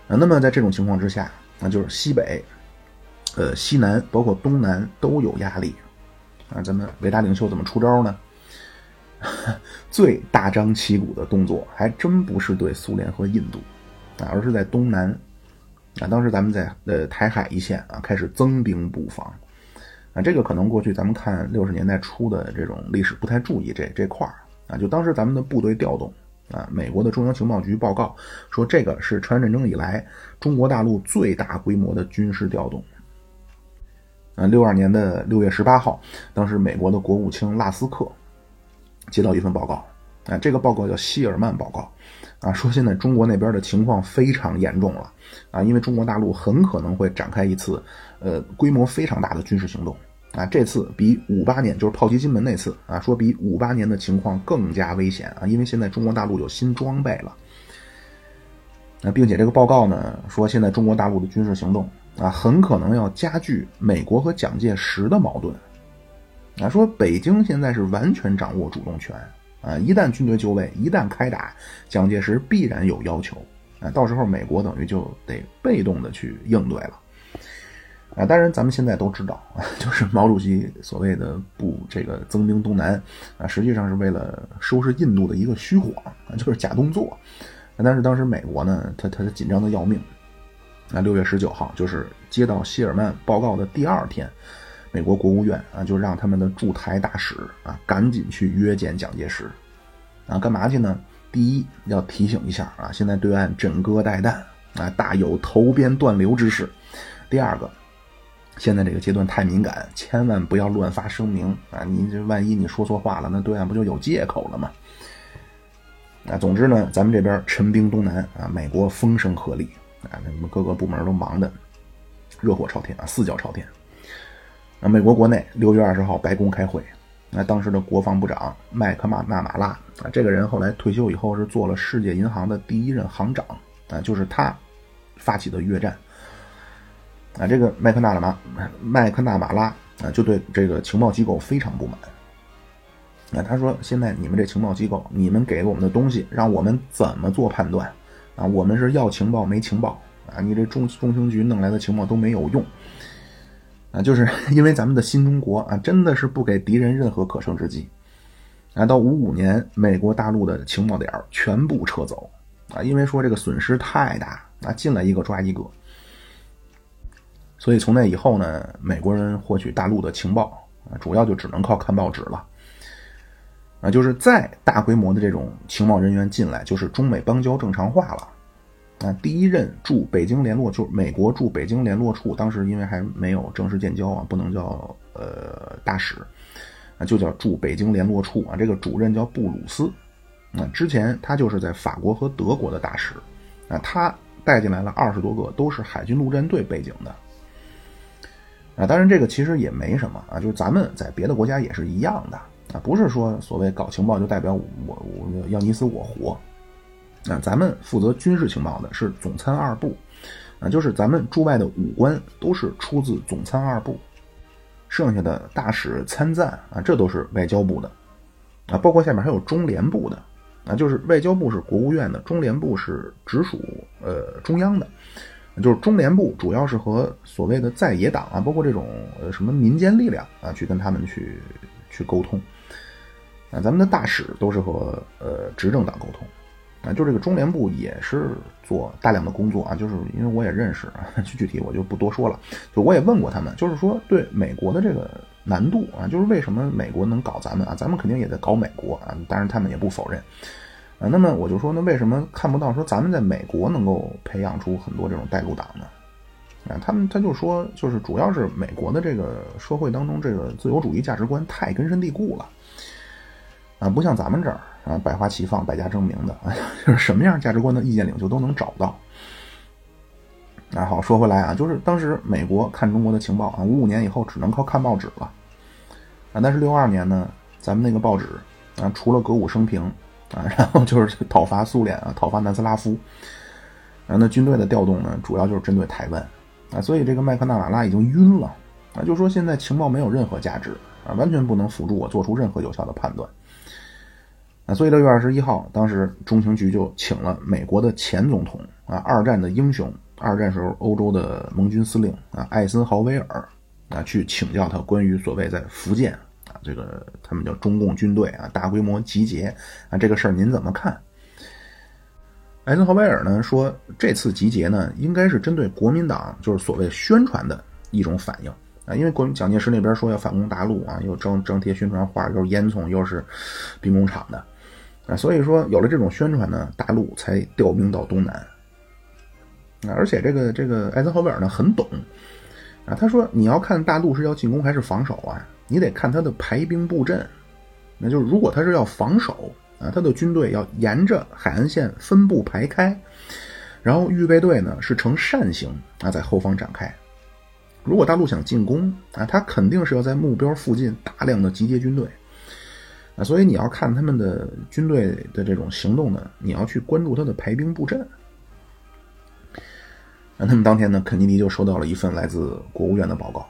A: 啊，那么在这种情况之下，那就是西北、呃西南，包括东南都有压力。啊，咱们伟大领袖怎么出招呢？最大张旗鼓的动作，还真不是对苏联和印度。啊，而是在东南，啊，当时咱们在呃台海一线啊开始增兵布防，啊，这个可能过去咱们看六十年代初的这种历史不太注意这这块儿啊，就当时咱们的部队调动啊，美国的中央情报局报告说这个是朝鲜战争以来中国大陆最大规模的军事调动，啊，六二年的六月十八号，当时美国的国务卿拉斯克接到一份报告，啊，这个报告叫希尔曼报告。啊，说现在中国那边的情况非常严重了，啊，因为中国大陆很可能会展开一次，呃，规模非常大的军事行动，啊，这次比五八年就是炮击金门那次啊，说比五八年的情况更加危险。啊，因为现在中国大陆有新装备了，那，并且这个报告呢说现在中国大陆的军事行动啊，很可能要加剧美国和蒋介石的矛盾，啊，说北京现在是完全掌握主动权。啊，一旦军队就位，一旦开打，蒋介石必然有要求，啊，到时候美国等于就得被动的去应对了，啊，当然咱们现在都知道，就是毛主席所谓的不这个增兵东南，啊，实际上是为了收拾印度的一个虚晃，啊，就是假动作，但是当时美国呢，他他紧张的要命，那，六月十九号就是接到希尔曼报告的第二天。美国国务院啊，就让他们的驻台大使啊，赶紧去约见蒋介石，啊，干嘛去呢？第一，要提醒一下啊，现在对岸枕戈待旦啊，大有投鞭断流之势。第二个，现在这个阶段太敏感，千万不要乱发声明啊！你这万一你说错话了，那对岸不就有借口了吗？啊，总之呢，咱们这边陈兵东南啊，美国风声鹤唳啊，那么各个部门都忙的热火朝天啊，四脚朝天。那美国国内六月二十号白宫开会，那当时的国防部长麦克马纳马拉啊，这个人后来退休以后是做了世界银行的第一任行长啊，就是他发起的越战啊，这个麦克纳马麦克纳马拉啊，就对这个情报机构非常不满啊，他说现在你们这情报机构，你们给我们的东西，让我们怎么做判断啊？我们是要情报没情报啊？你这中中情局弄来的情报都没有用。啊，就是 因为咱们的新中国啊，真的是不给敌人任何可乘之机。啊，到五五年，美国大陆的情报点全部撤走啊，因为说这个损失太大啊，进来一个抓一个。所以从那以后呢，美国人获取大陆的情报，主要就只能靠看报纸了。啊，就是再大规模的这种情报人员进来，就是中美邦交正常化了。啊，第一任驻北京联络，就是美国驻北京联络处，当时因为还没有正式建交啊，不能叫呃大使，啊，就叫驻北京联络处啊。这个主任叫布鲁斯，啊，之前他就是在法国和德国的大使，啊，他带进来了二十多个，都是海军陆战队背景的。啊，当然这个其实也没什么啊，就是咱们在别的国家也是一样的啊，不是说所谓搞情报就代表我我要你死我活。啊，咱们负责军事情报的是总参二部，啊，就是咱们驻外的武官都是出自总参二部，剩下的大使参赞啊，这都是外交部的，啊，包括下面还有中联部的，啊，就是外交部是国务院的，中联部是直属呃中央的，就是中联部主要是和所谓的在野党啊，包括这种呃什么民间力量啊，去跟他们去去沟通，啊，咱们的大使都是和呃执政党沟通。啊，就这个中联部也是做大量的工作啊，就是因为我也认识，具具体我就不多说了。就我也问过他们，就是说对美国的这个难度啊，就是为什么美国能搞咱们啊，咱们肯定也在搞美国啊，当然他们也不否认啊。那么我就说，那为什么看不到说咱们在美国能够培养出很多这种带路党呢？啊，他们他就说，就是主要是美国的这个社会当中这个自由主义价值观太根深蒂固了啊，不像咱们这儿。啊，百花齐放，百家争鸣的，就是什么样价值观的意见领袖都能找到。那好，说回来啊，就是当时美国看中国的情报啊，五五年以后只能靠看报纸了。啊，但是六二年呢，咱们那个报纸啊，除了歌舞升平啊，然后就是讨伐苏联啊，讨伐南斯拉夫。然后那军队的调动呢，主要就是针对台湾啊，所以这个麦克纳瓦拉已经晕了啊，就说现在情报没有任何价值啊，完全不能辅助我做出任何有效的判断。啊，所以六月二十一号，当时中情局就请了美国的前总统啊，二战的英雄，二战时候欧洲的盟军司令啊，艾森豪威尔啊，去请教他关于所谓在福建啊，这个他们叫中共军队啊，大规模集结啊，这个事儿您怎么看？艾森豪威尔呢说，这次集结呢，应该是针对国民党就是所谓宣传的一种反应啊，因为国蒋介石那边说要反攻大陆啊，又张张贴宣传画，又是烟囱，又是兵工厂的。啊，所以说有了这种宣传呢，大陆才调兵到东南。啊，而且这个这个艾森豪威尔呢很懂，啊，他说你要看大陆是要进攻还是防守啊，你得看他的排兵布阵。那就是如果他是要防守啊，他的军队要沿着海岸线分布排开，然后预备队呢是呈扇形啊在后方展开。如果大陆想进攻啊，他肯定是要在目标附近大量的集结军队。啊，所以你要看他们的军队的这种行动呢，你要去关注他的排兵布阵。那他们当天呢，肯尼迪就收到了一份来自国务院的报告，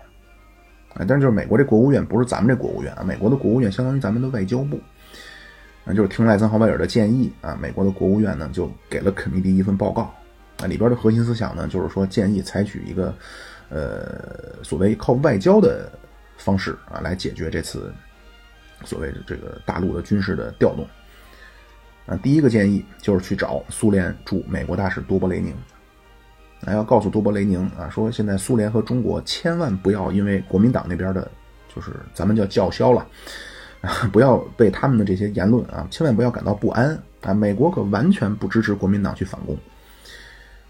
A: 啊，但是就是美国这国务院不是咱们这国务院啊，美国的国务院相当于咱们的外交部，啊，就是听赖森豪威尔的建议啊，美国的国务院呢就给了肯尼迪一份报告，啊，里边的核心思想呢就是说建议采取一个，呃，所谓靠外交的方式啊来解决这次。所谓的这个大陆的军事的调动，啊，第一个建议就是去找苏联驻美国大使多勃雷宁，啊，要告诉多勃雷宁啊，说现在苏联和中国千万不要因为国民党那边的，就是咱们叫叫嚣了，啊，不要被他们的这些言论啊，千万不要感到不安。啊，美国可完全不支持国民党去反攻，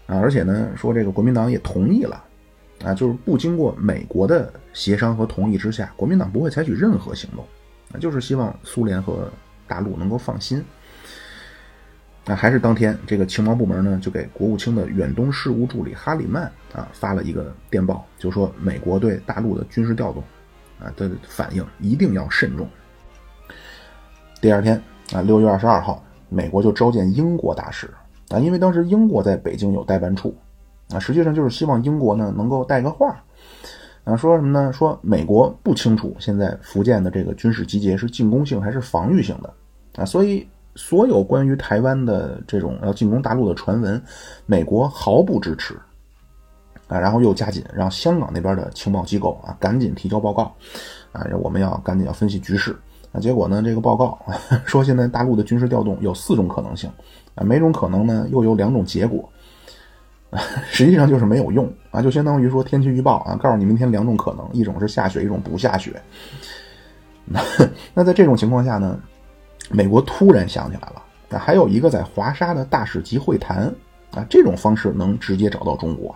A: 啊，而且呢，说这个国民党也同意了，啊，就是不经过美国的协商和同意之下，国民党不会采取任何行动。那就是希望苏联和大陆能够放心。那还是当天，这个情报部门呢，就给国务卿的远东事务助理哈里曼啊发了一个电报，就说美国对大陆的军事调动啊的反应一定要慎重。第二天啊，六月二十二号，美国就召见英国大使啊，因为当时英国在北京有代办处啊，实际上就是希望英国呢能够带个话。啊，说什么呢？说美国不清楚现在福建的这个军事集结是进攻性还是防御性的，啊，所以所有关于台湾的这种要进攻大陆的传闻，美国毫不支持，啊，然后又加紧让香港那边的情报机构啊赶紧提交报告，啊，我们要赶紧要分析局势，啊，结果呢，这个报告 说现在大陆的军事调动有四种可能性，啊，每种可能呢又有两种结果，实际上就是没有用啊，就相当于说天气预报啊，告诉你明天两种可能，一种是下雪，一种不下雪。那在这种情况下呢，美国突然想起来了，啊，还有一个在华沙的大使级会谈啊，这种方式能直接找到中国。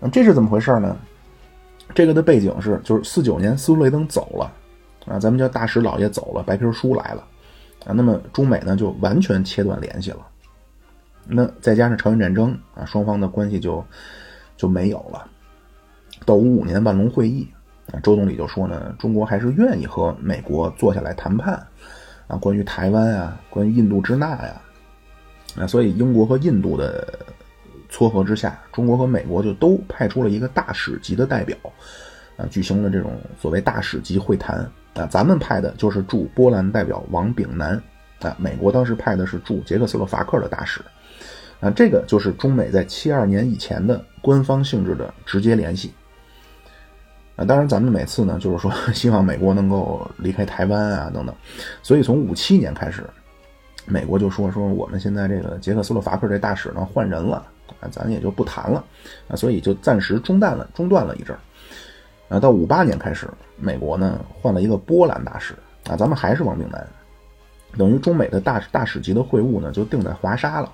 A: 那这是怎么回事呢？这个的背景是，就是四九年斯图雷登走了啊，咱们叫大使老爷走了，白皮书来了啊，那么中美呢就完全切断联系了。那再加上朝鲜战争啊，双方的关系就就没有了。到五五年万隆会议啊，周总理就说呢，中国还是愿意和美国坐下来谈判啊，关于台湾啊，关于印度支那呀啊，所以英国和印度的撮合之下，中国和美国就都派出了一个大使级的代表啊，举行了这种所谓大使级会谈啊。咱们派的就是驻波兰代表王炳南啊，美国当时派的是驻捷克斯洛伐克的大使。啊，这个就是中美在七二年以前的官方性质的直接联系。啊，当然咱们每次呢，就是说 希望美国能够离开台湾啊等等，所以从五七年开始，美国就说说我们现在这个捷克斯洛伐克这大使呢换人了，啊，咱也就不谈了，啊，所以就暂时中断了，中断了一阵儿。啊，到五八年开始，美国呢换了一个波兰大使，啊，咱们还是王炳南，等于中美的大大使级的会晤呢就定在华沙了。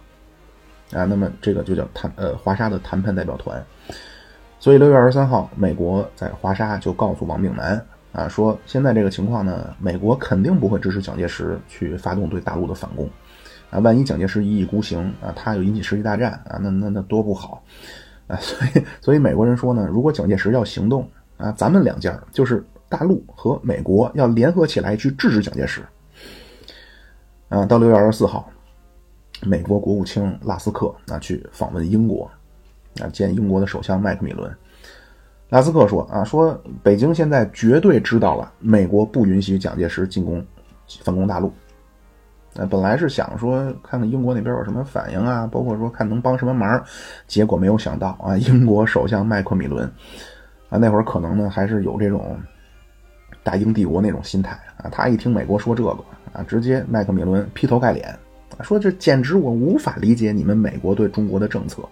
A: 啊，那么这个就叫谈呃华沙的谈判代表团，所以六月二十三号，美国在华沙就告诉王炳南啊，说现在这个情况呢，美国肯定不会支持蒋介石去发动对大陆的反攻，啊，万一蒋介石一意孤行啊，他又引起世界大战啊，那那那多不好。啊，所以所以美国人说呢，如果蒋介石要行动啊，咱们两家就是大陆和美国要联合起来去制止蒋介石，啊，到六月二十四号。美国国务卿拉斯克啊去访问英国，啊见英国的首相麦克米伦。拉斯克说啊说北京现在绝对知道了，美国不允许蒋介石进攻反攻大陆。啊本来是想说看看英国那边有什么反应啊，包括说看能帮什么忙，结果没有想到啊，英国首相麦克米伦啊那会儿可能呢还是有这种大英帝国那种心态啊，他一听美国说这个啊，直接麦克米伦劈头盖脸。说这简直我无法理解你们美国对中国的政策。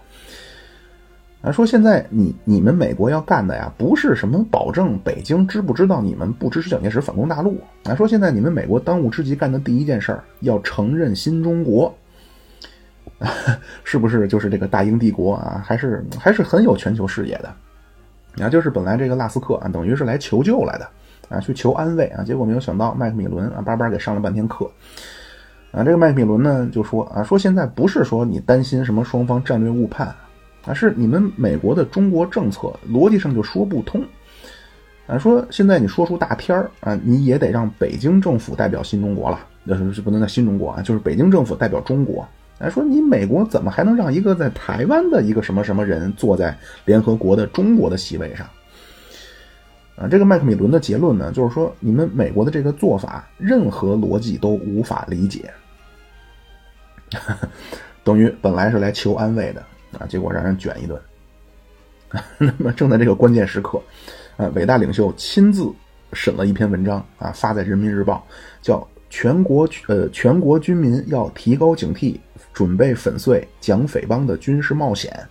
A: 啊，说现在你你们美国要干的呀，不是什么保证北京知不知道你们不支持蒋介石反攻大陆。啊，说现在你们美国当务之急干的第一件事儿，要承认新中国，啊 是不是就是这个大英帝国啊？还是还是很有全球视野的。啊，就是本来这个拉斯克啊，等于是来求救来的，啊，去求安慰啊，结果没有想到麦克米伦啊，叭叭给上了半天课。啊，这个麦克米伦呢就说啊，说现在不是说你担心什么双方战略误判，而是你们美国的中国政策逻辑上就说不通。啊，说现在你说出大天儿啊，你也得让北京政府代表新中国了，那是不能叫新中国啊，就是北京政府代表中国。啊，说你美国怎么还能让一个在台湾的一个什么什么人坐在联合国的中国的席位上？啊，这个麦克米伦的结论呢，就是说你们美国的这个做法，任何逻辑都无法理解。等于本来是来求安慰的啊，结果让人卷一顿。那么正在这个关键时刻，啊，伟大领袖亲自审了一篇文章啊，发在《人民日报》，叫《全国呃全国军民要提高警惕，准备粉碎蒋匪帮的军事冒险》。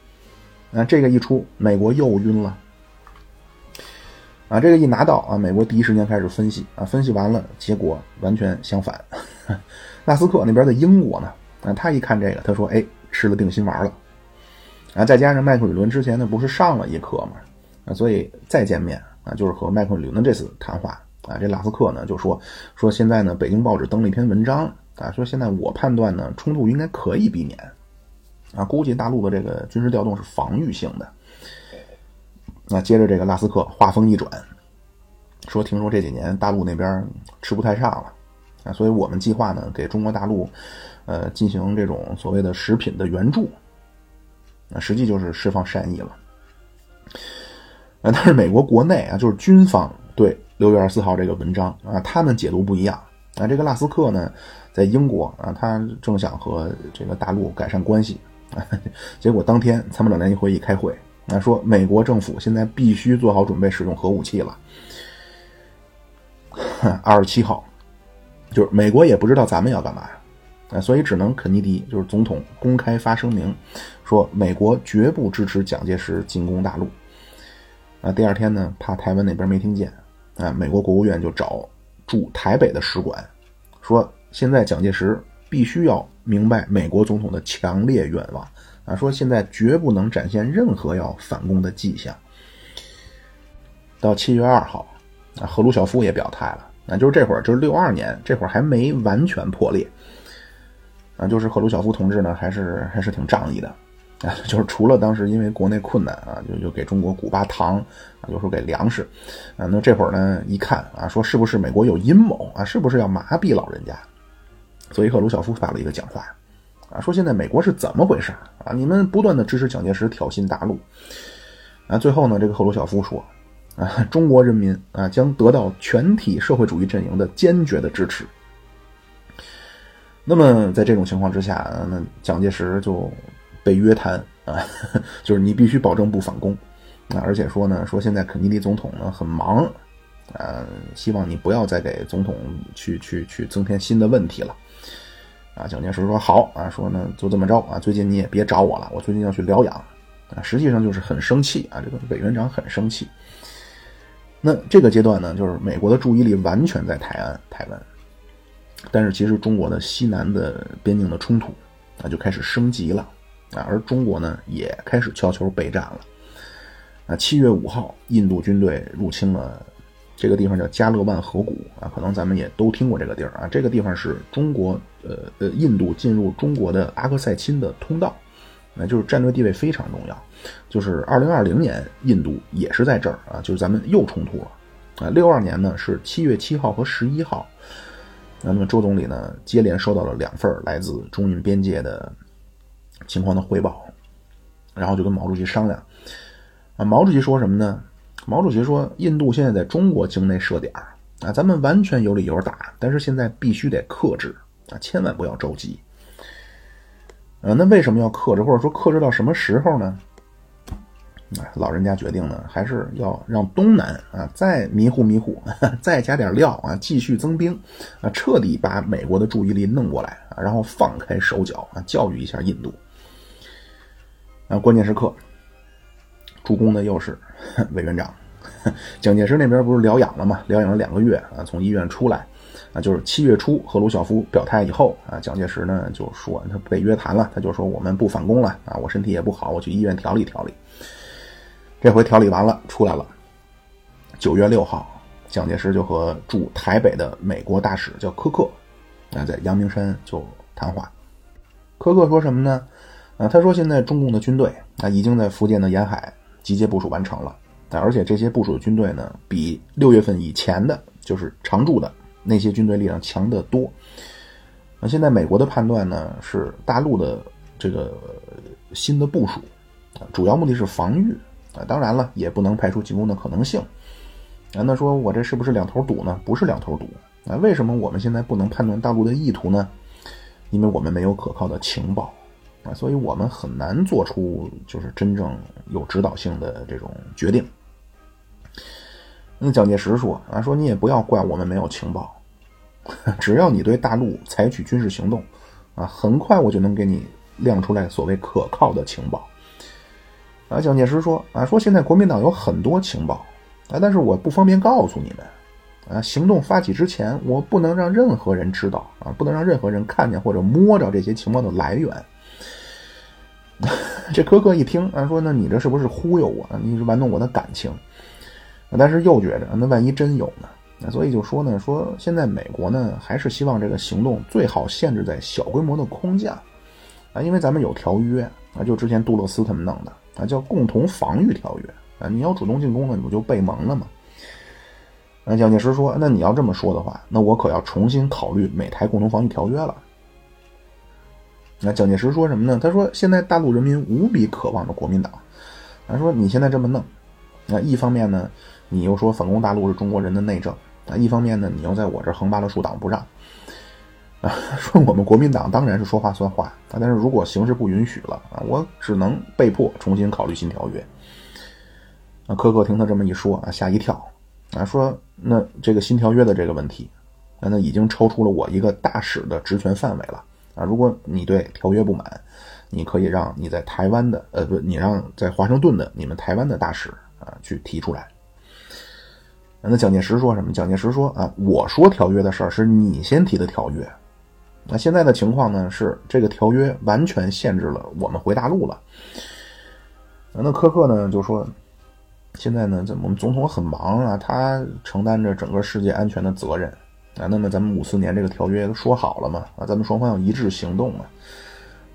A: 啊，这个一出，美国又晕了。啊，这个一拿到啊，美国第一时间开始分析啊，分析完了，结果完全相反。纳斯克那边的英国呢。那，他一看这个，他说：“哎，吃了定心丸了。”啊，再加上麦克米伦之前呢不是上了一课嘛，啊，所以再见面啊，就是和麦克米伦的这次谈话啊，这拉斯克呢就说说现在呢，北京报纸登了一篇文章啊，说现在我判断呢，冲突应该可以避免啊，估计大陆的这个军事调动是防御性的。那接着这个拉斯克话锋一转，说听说这几年大陆那边吃不太上了啊，所以我们计划呢给中国大陆。呃，进行这种所谓的食品的援助，那实际就是释放善意了。但是美国国内啊，就是军方对六月二十四号这个文章啊，他们解读不一样。啊，这个拉斯克呢，在英国啊，他正想和这个大陆改善关系，结果当天参谋长联席会议开会，啊，说美国政府现在必须做好准备使用核武器了。二十七号，就是美国也不知道咱们要干嘛呀。啊，所以只能肯尼迪就是总统公开发声明，说美国绝不支持蒋介石进攻大陆。啊，第二天呢，怕台湾那边没听见，啊，美国国务院就找驻台北的使馆，说现在蒋介石必须要明白美国总统的强烈愿望，啊，说现在绝不能展现任何要反攻的迹象。到七月二号，啊，赫鲁晓夫也表态了，啊，就是这会儿，就是六二年这会儿还没完全破裂，啊，就是赫鲁晓夫同志呢，还是还是挺仗义的。啊，就是除了当时因为国内困难啊，就就给中国古巴糖啊，有时候给粮食，啊，那这会儿呢一看啊，说是不是美国有阴谋啊？是不是要麻痹老人家？所以赫鲁晓夫发了一个讲话，啊，说现在美国是怎么回事啊？你们不断的支持蒋介石挑衅大陆，啊，最后呢，这个赫鲁晓夫说，啊，中国人民啊将得到全体社会主义阵营的坚决的支持。那么在这种情况之下，那蒋介石就。被约谈啊，就是你必须保证不反攻啊，而且说呢，说现在肯尼迪总统呢很忙，啊，希望你不要再给总统去去去增添新的问题了，啊，蒋介石说好啊，说呢就这么着啊，最近你也别找我了，我最近要去疗养啊，实际上就是很生气啊，这个委员长很生气。那这个阶段呢，就是美国的注意力完全在台湾，台湾，但是其实中国的西南的边境的冲突啊就开始升级了。啊，而中国呢也开始悄悄备战了。啊，七月五号，印度军队入侵了这个地方，叫加勒万河谷啊，可能咱们也都听过这个地儿啊。这个地方是中国呃呃印度进入中国的阿克塞钦的通道，那就是战略地位非常重要。就是二零二零年，印度也是在这儿啊，就是咱们又冲突了啊。六二年呢是七月七号和十一号，那么周总理呢接连收到了两份来自中印边界的。情况的汇报，然后就跟毛主席商量，啊，毛主席说什么呢？毛主席说，印度现在在中国境内设点啊，咱们完全有理由打，但是现在必须得克制啊，千万不要着急。呃，那为什么要克制，或者说克制到什么时候呢？老人家决定呢，还是要让东南啊再迷糊迷糊，再加点料啊，继续增兵啊，彻底把美国的注意力弄过来啊，然后放开手脚啊，教育一下印度。啊，关键时刻，助攻的又是 委员长 蒋介石那边不是疗养了吗？疗养了两个月啊，从医院出来啊，就是七月初赫鲁晓夫表态以后啊，蒋介石呢就说他被约谈了，他就说我们不反攻了啊，我身体也不好，我去医院调理调理。这回调理完了出来了，九月六号，蒋介石就和驻台北的美国大使叫柯克啊，在阳明山就谈话。柯克说什么呢？啊，他说现在中共的军队啊，已经在福建的沿海集结部署完成了，啊，而且这些部署的军队呢，比六月份以前的，就是常驻的那些军队力量强得多。那现在美国的判断呢，是大陆的这个新的部署，主要目的是防御，啊，当然了，也不能排除进攻的可能性。啊，那说我这是不是两头堵呢？不是两头堵。啊，为什么我们现在不能判断大陆的意图呢？因为我们没有可靠的情报。啊，所以我们很难做出就是真正有指导性的这种决定。那蒋介石说啊，说你也不要怪我们没有情报，只要你对大陆采取军事行动，啊，很快我就能给你亮出来所谓可靠的情报。啊，蒋介石说啊，说现在国民党有很多情报，啊，但是我不方便告诉你们。啊，行动发起之前，我不能让任何人知道啊，不能让任何人看见或者摸着这些情报的来源。这柯克一听啊，说那你这是不是忽悠我？你是玩弄我的感情？但是又觉着那万一真有呢？那所以就说呢，说现在美国呢还是希望这个行动最好限制在小规模的空降啊，因为咱们有条约啊，就之前杜勒斯他们弄的啊，叫共同防御条约啊，你要主动进攻了，你不就被蒙了吗？那蒋介石说，那你要这么说的话，那我可要重新考虑美台共同防御条约了。那蒋介石说什么呢？他说：“现在大陆人民无比渴望着国民党。他说你现在这么弄，那一方面呢，你又说反攻大陆是中国人的内政；那，一方面呢，你又在我这横扒了竖挡不让。啊，说我们国民党当然是说话算话啊，但是如果形势不允许了啊，我只能被迫重新考虑新条约。”啊，柯克听他这么一说啊，吓一跳啊，说那这个新条约的这个问题啊，那已经超出了我一个大使的职权范围了。啊，如果你对条约不满，你可以让你在台湾的，呃，不，你让在华盛顿的你们台湾的大使啊去提出来。那蒋介石说什么？蒋介石说啊，我说条约的事儿是你先提的条约。那现在的情况呢是，这个条约完全限制了我们回大陆了。那柯克呢就说，现在呢，我们总统很忙啊，他承担着整个世界安全的责任啊。那么咱们五四年这个条约说好了嘛？啊，咱们双方要一致行动嘛？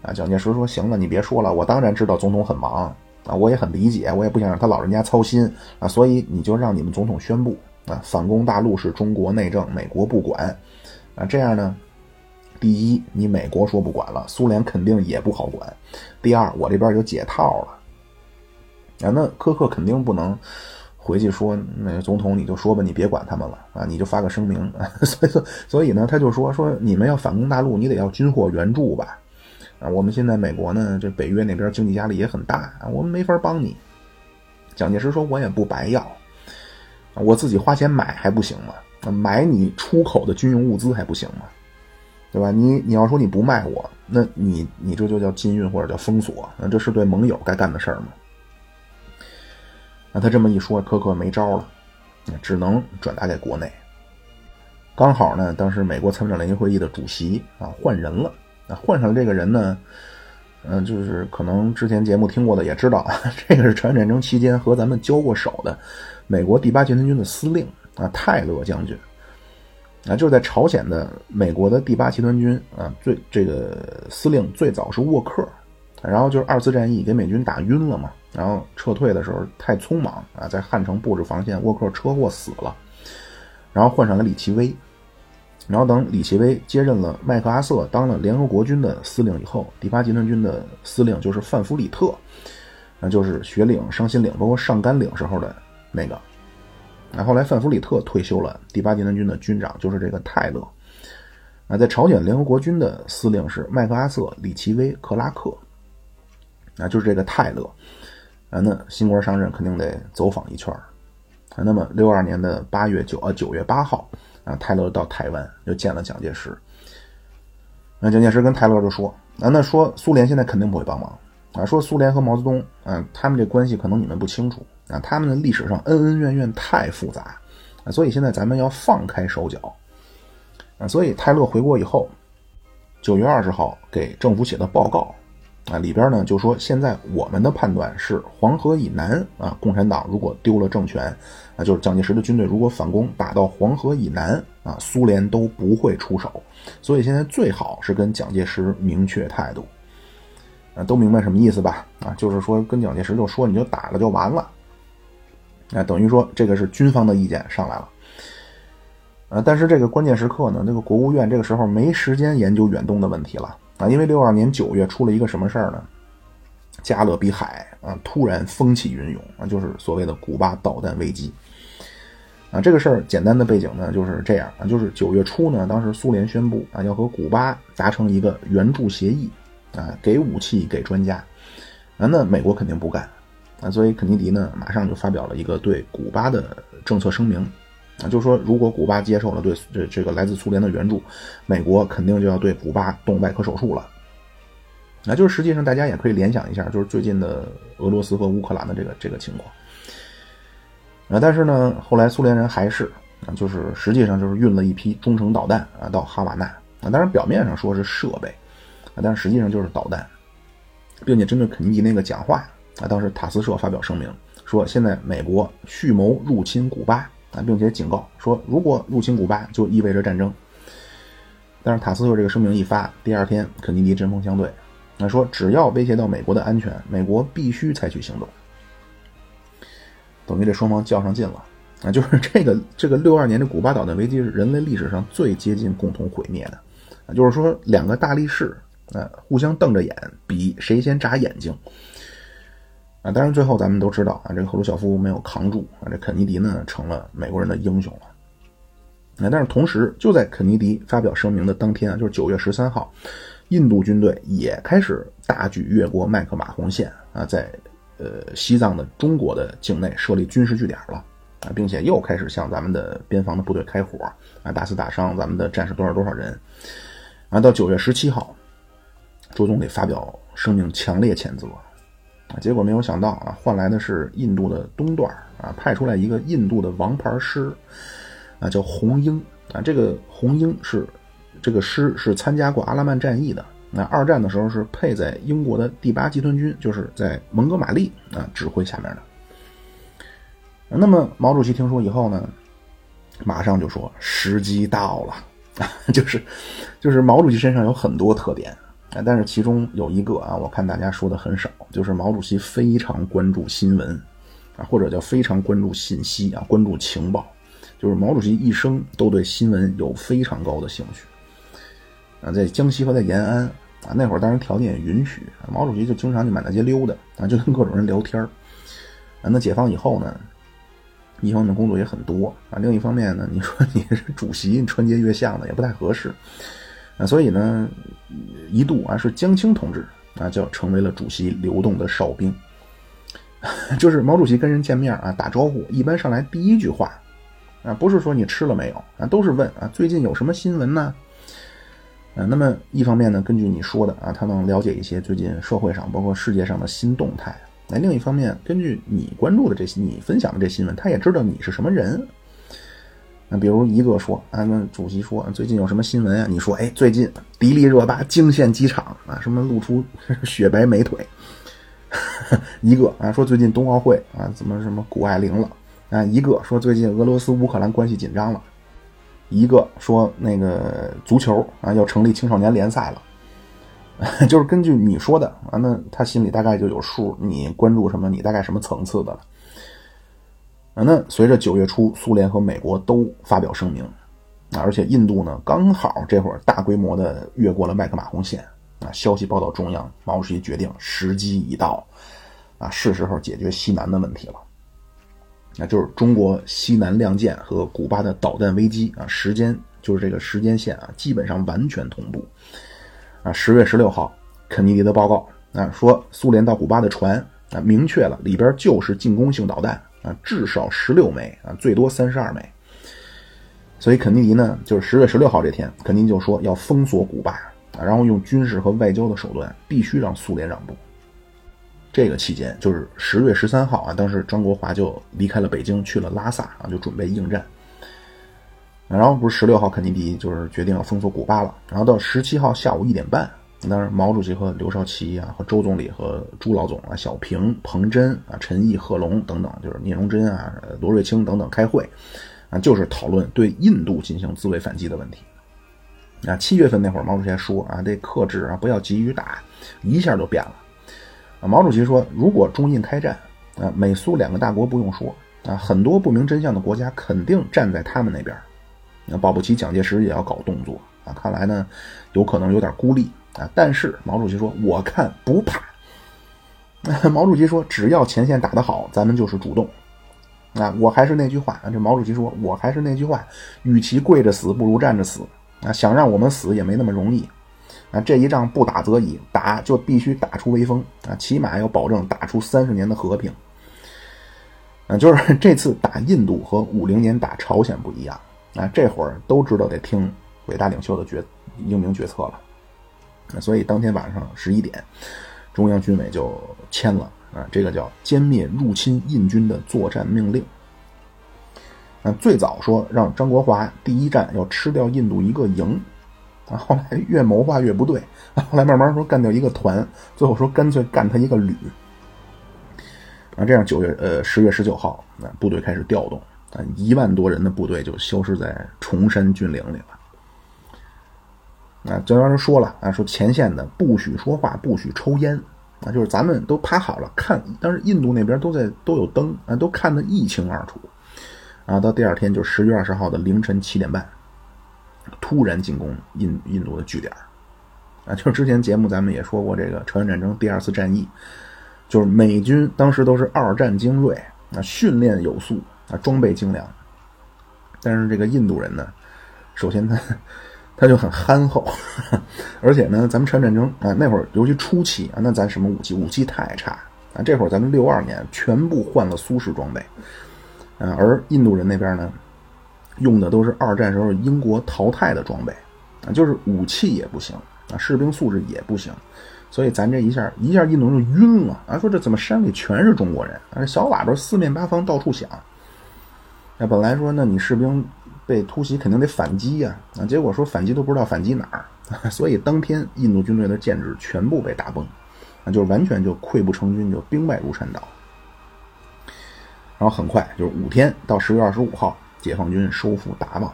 A: 啊，蒋介石说行了，你别说了，我当然知道总统很忙。啊，我也很理解，我也不想让他老人家操心啊，所以你就让你们总统宣布啊，反攻大陆是中国内政，美国不管啊。这样呢，第一，你美国说不管了，苏联肯定也不好管；第二，我这边有解套了啊。那科克肯定不能回去说，那总统你就说吧，你别管他们了啊，你就发个声明。所以说，所以呢，他就说说你们要反攻大陆，你得要军火援助吧。啊，我们现在美国呢，这北约那边经济压力也很大啊，我们没法帮你。蒋介石说：“我也不白要，我自己花钱买还不行吗？买你出口的军用物资还不行吗？对吧？你你要说你不卖我，那你你这就叫禁运或者叫封锁，那这是对盟友该干的事儿吗？”那他这么一说，柯克没招了，只能转达给国内。刚好呢，当时美国参谋长联席会议的主席啊换人了。换上这个人呢，嗯，就是可能之前节目听过的也知道，这个是朝鲜战争期间和咱们交过手的美国第八集团军的司令啊，泰勒将军啊，就是在朝鲜的美国的第八集团军啊，最这个司令最早是沃克，然后就是二次战役给美军打晕了嘛，然后撤退的时候太匆忙啊，在汉城布置防线，沃克车祸死了，然后换上了李奇微。然后等李奇微接任了麦克阿瑟，当了联合国军的司令以后，第八集团军的司令就是范弗里特，那就是雪岭、伤心岭，包括上甘岭时候的那个。那后来范弗里特退休了，第八集团军的军长就是这个泰勒。啊，在朝鲜联合国军的司令是麦克阿瑟、李奇微、克拉克，啊，就是这个泰勒。啊，那新官上任肯定得走访一圈啊，那么六二年的八月九啊九月八号。啊，泰勒到台湾又见了蒋介石。那蒋介石跟泰勒就说：“啊，那说苏联现在肯定不会帮忙啊，说苏联和毛泽东，啊，他们这关系可能你们不清楚啊，他们的历史上恩恩怨怨太复杂啊，所以现在咱们要放开手脚啊。”所以泰勒回国以后，九月二十号给政府写的报告。啊，里边呢就说，现在我们的判断是黄河以南啊，共产党如果丢了政权，啊，就是蒋介石的军队如果反攻打到黄河以南啊，苏联都不会出手，所以现在最好是跟蒋介石明确态度，啊，都明白什么意思吧？啊，就是说跟蒋介石就说你就打了就完了，啊，等于说这个是军方的意见上来了，啊，但是这个关键时刻呢，那个国务院这个时候没时间研究远东的问题了。啊，因为六二年九月出了一个什么事儿呢？加勒比海啊，突然风起云涌啊，就是所谓的古巴导弹危机。啊，这个事儿简单的背景呢就是这样啊，就是九月初呢，当时苏联宣布啊，要和古巴达成一个援助协议啊，给武器给专家。啊，那美国肯定不干所以肯尼迪呢马上就发表了一个对古巴的政策声明。啊，就是说，如果古巴接受了对这这个来自苏联的援助，美国肯定就要对古巴动外科手术了。那就是实际上大家也可以联想一下，就是最近的俄罗斯和乌克兰的这个这个情况。啊，但是呢，后来苏联人还是啊，就是实际上就是运了一批中程导弹啊到哈瓦那啊，当然表面上说是设备啊，但是实际上就是导弹，并且针对肯尼迪那个讲话啊，当时塔斯社发表声明说，现在美国蓄谋入侵古巴。啊，并且警告说，如果入侵古巴，就意味着战争。但是塔斯社这个声明一发，第二天肯尼迪针锋相对，那说只要威胁到美国的安全，美国必须采取行动。等于这双方较上劲了啊！就是这个这个六二年的古巴导弹危机是人类历史上最接近共同毁灭的啊！就是说两个大力士啊互相瞪着眼，比谁先眨眼睛。啊，当然，最后咱们都知道啊，这个赫鲁晓夫没有扛住啊，这肯尼迪呢成了美国人的英雄了。啊，但是同时，就在肯尼迪发表声明的当天啊，就是九月十三号，印度军队也开始大举越过麦克马洪线啊，在呃西藏的中国的境内设立军事据点了啊，并且又开始向咱们的边防的部队开火啊，打死打伤咱们的战士多少多少人啊。到九月十七号周总理发表声明，强烈谴责。啊，结果没有想到啊，换来的是印度的东段啊，派出来一个印度的王牌师，啊，叫红英啊。这个红英是这个师是参加过阿拉曼战役的。那二战的时候是配在英国的第八集团军，就是在蒙哥马利啊指挥下面的。那么毛主席听说以后呢，马上就说时机到了啊，就是就是毛主席身上有很多特点。但是其中有一个啊，我看大家说的很少，就是毛主席非常关注新闻，啊，或者叫非常关注信息啊，关注情报，就是毛主席一生都对新闻有非常高的兴趣。啊，在江西和在延安啊，那会儿当然条件也允许，毛主席就经常去满大街溜达啊，就跟各种人聊天啊，那解放以后呢，一方面工作也很多啊，另一方面呢，你说你是主席，你穿街越巷的也不太合适。啊，所以呢，一度啊是江青同志啊，就成为了主席流动的哨兵。就是毛主席跟人见面啊，打招呼，一般上来第一句话啊，不是说你吃了没有啊，都是问啊，最近有什么新闻呢？啊，那么一方面呢，根据你说的啊，他能了解一些最近社会上包括世界上的新动态；那另一方面，根据你关注的这些，你分享的这新闻，他也知道你是什么人。那比如一个说啊，那主席说最近有什么新闻啊？你说哎，最近迪丽热巴惊现机场啊，什么露出 雪白美腿。一个啊说最近冬奥会啊怎么什么谷爱凌了啊？一个说最近俄罗斯乌克兰关系紧张了。一个说那个足球啊要成立青少年联赛了。就是根据你说的啊，那他心里大概就有数，你关注什么？你大概什么层次的了？啊，那随着九月初，苏联和美国都发表声明，啊，而且印度呢刚好这会儿大规模的越过了麦克马洪线，啊，消息报道中央，毛主席决定时机已到，啊，是时候解决西南的问题了，那就是中国西南亮剑和古巴的导弹危机啊，时间就是这个时间线啊，基本上完全同步，啊，十月十六号，肯尼迪的报告啊说，苏联到古巴的船啊，明确了里边就是进攻性导弹。啊，至少十六枚啊，最多三十二枚。所以肯尼迪呢，就是十月十六号这天，肯尼迪就说要封锁古巴啊，然后用军事和外交的手段，必须让苏联让步。这个期间就是十月十三号啊，当时张国华就离开了北京，去了拉萨啊，就准备应战。然后不是十六号，肯尼迪就是决定要封锁古巴了。然后到十七号下午一点半。当然，毛主席和刘少奇啊，和周总理和朱老总啊，小平、彭真啊、陈毅、贺龙等等，就是聂荣臻啊、罗瑞卿等等开会，啊，就是讨论对印度进行自卫反击的问题。啊，七月份那会儿，毛主席还说啊，得克制啊，不要急于打，一下就变了。啊，毛主席说，如果中印开战，啊，美苏两个大国不用说，啊，很多不明真相的国家肯定站在他们那边。那保不齐蒋介石也要搞动作啊，看来呢，有可能有点孤立。啊！但是毛主席说：“我看不怕。”毛主席说：“只要前线打得好，咱们就是主动。”啊！我还是那句话啊，这毛主席说：“我还是那句话，与其跪着死，不如站着死。”啊！想让我们死也没那么容易。啊！这一仗不打则已，打就必须打出威风。啊！起码要保证打出三十年的和平。啊！就是 这次打印度和五零年打朝鲜不一样。啊！这会儿都知道得听伟大领袖的决英明决策了。所以当天晚上十一点，中央军委就签了啊，这个叫歼灭入侵印军的作战命令。啊，最早说让张国华第一站要吃掉印度一个营，啊，后来越谋划越不对，后来慢慢说干掉一个团，最后说干脆干他一个旅。啊，这样九月呃十月十九号，那部队开始调动，啊，一万多人的部队就消失在崇山峻岭里了。啊，就让人说了啊，说前线的不许说话，不许抽烟，啊，就是咱们都趴好了看，当时印度那边都在都有灯啊，都看得一清二楚，啊，到第二天就十月二十号的凌晨七点半，突然进攻印印度的据点，啊，就是之前节目咱们也说过这个朝鲜战争第二次战役，就是美军当时都是二战精锐，啊，训练有素，啊，装备精良，但是这个印度人呢，首先他。他就很憨厚，而且呢，咱们朝鲜战争啊，那会儿尤其初期啊，那咱什么武器？武器太差啊！这会儿咱们六二年全部换了苏式装备，啊，而印度人那边呢，用的都是二战时候英国淘汰的装备，啊，就是武器也不行啊，士兵素质也不行，所以咱这一下一下印度人就晕了啊，说这怎么山里全是中国人啊？小喇叭四面八方到处响。那本来说，那你士兵被突袭肯定得反击呀，啊，结果说反击都不知道反击哪儿，所以当天印度军队的建制全部被打崩，啊，就是完全就溃不成军，就兵败如山倒。然后很快就是五天到十月二十五号，解放军收复达旺，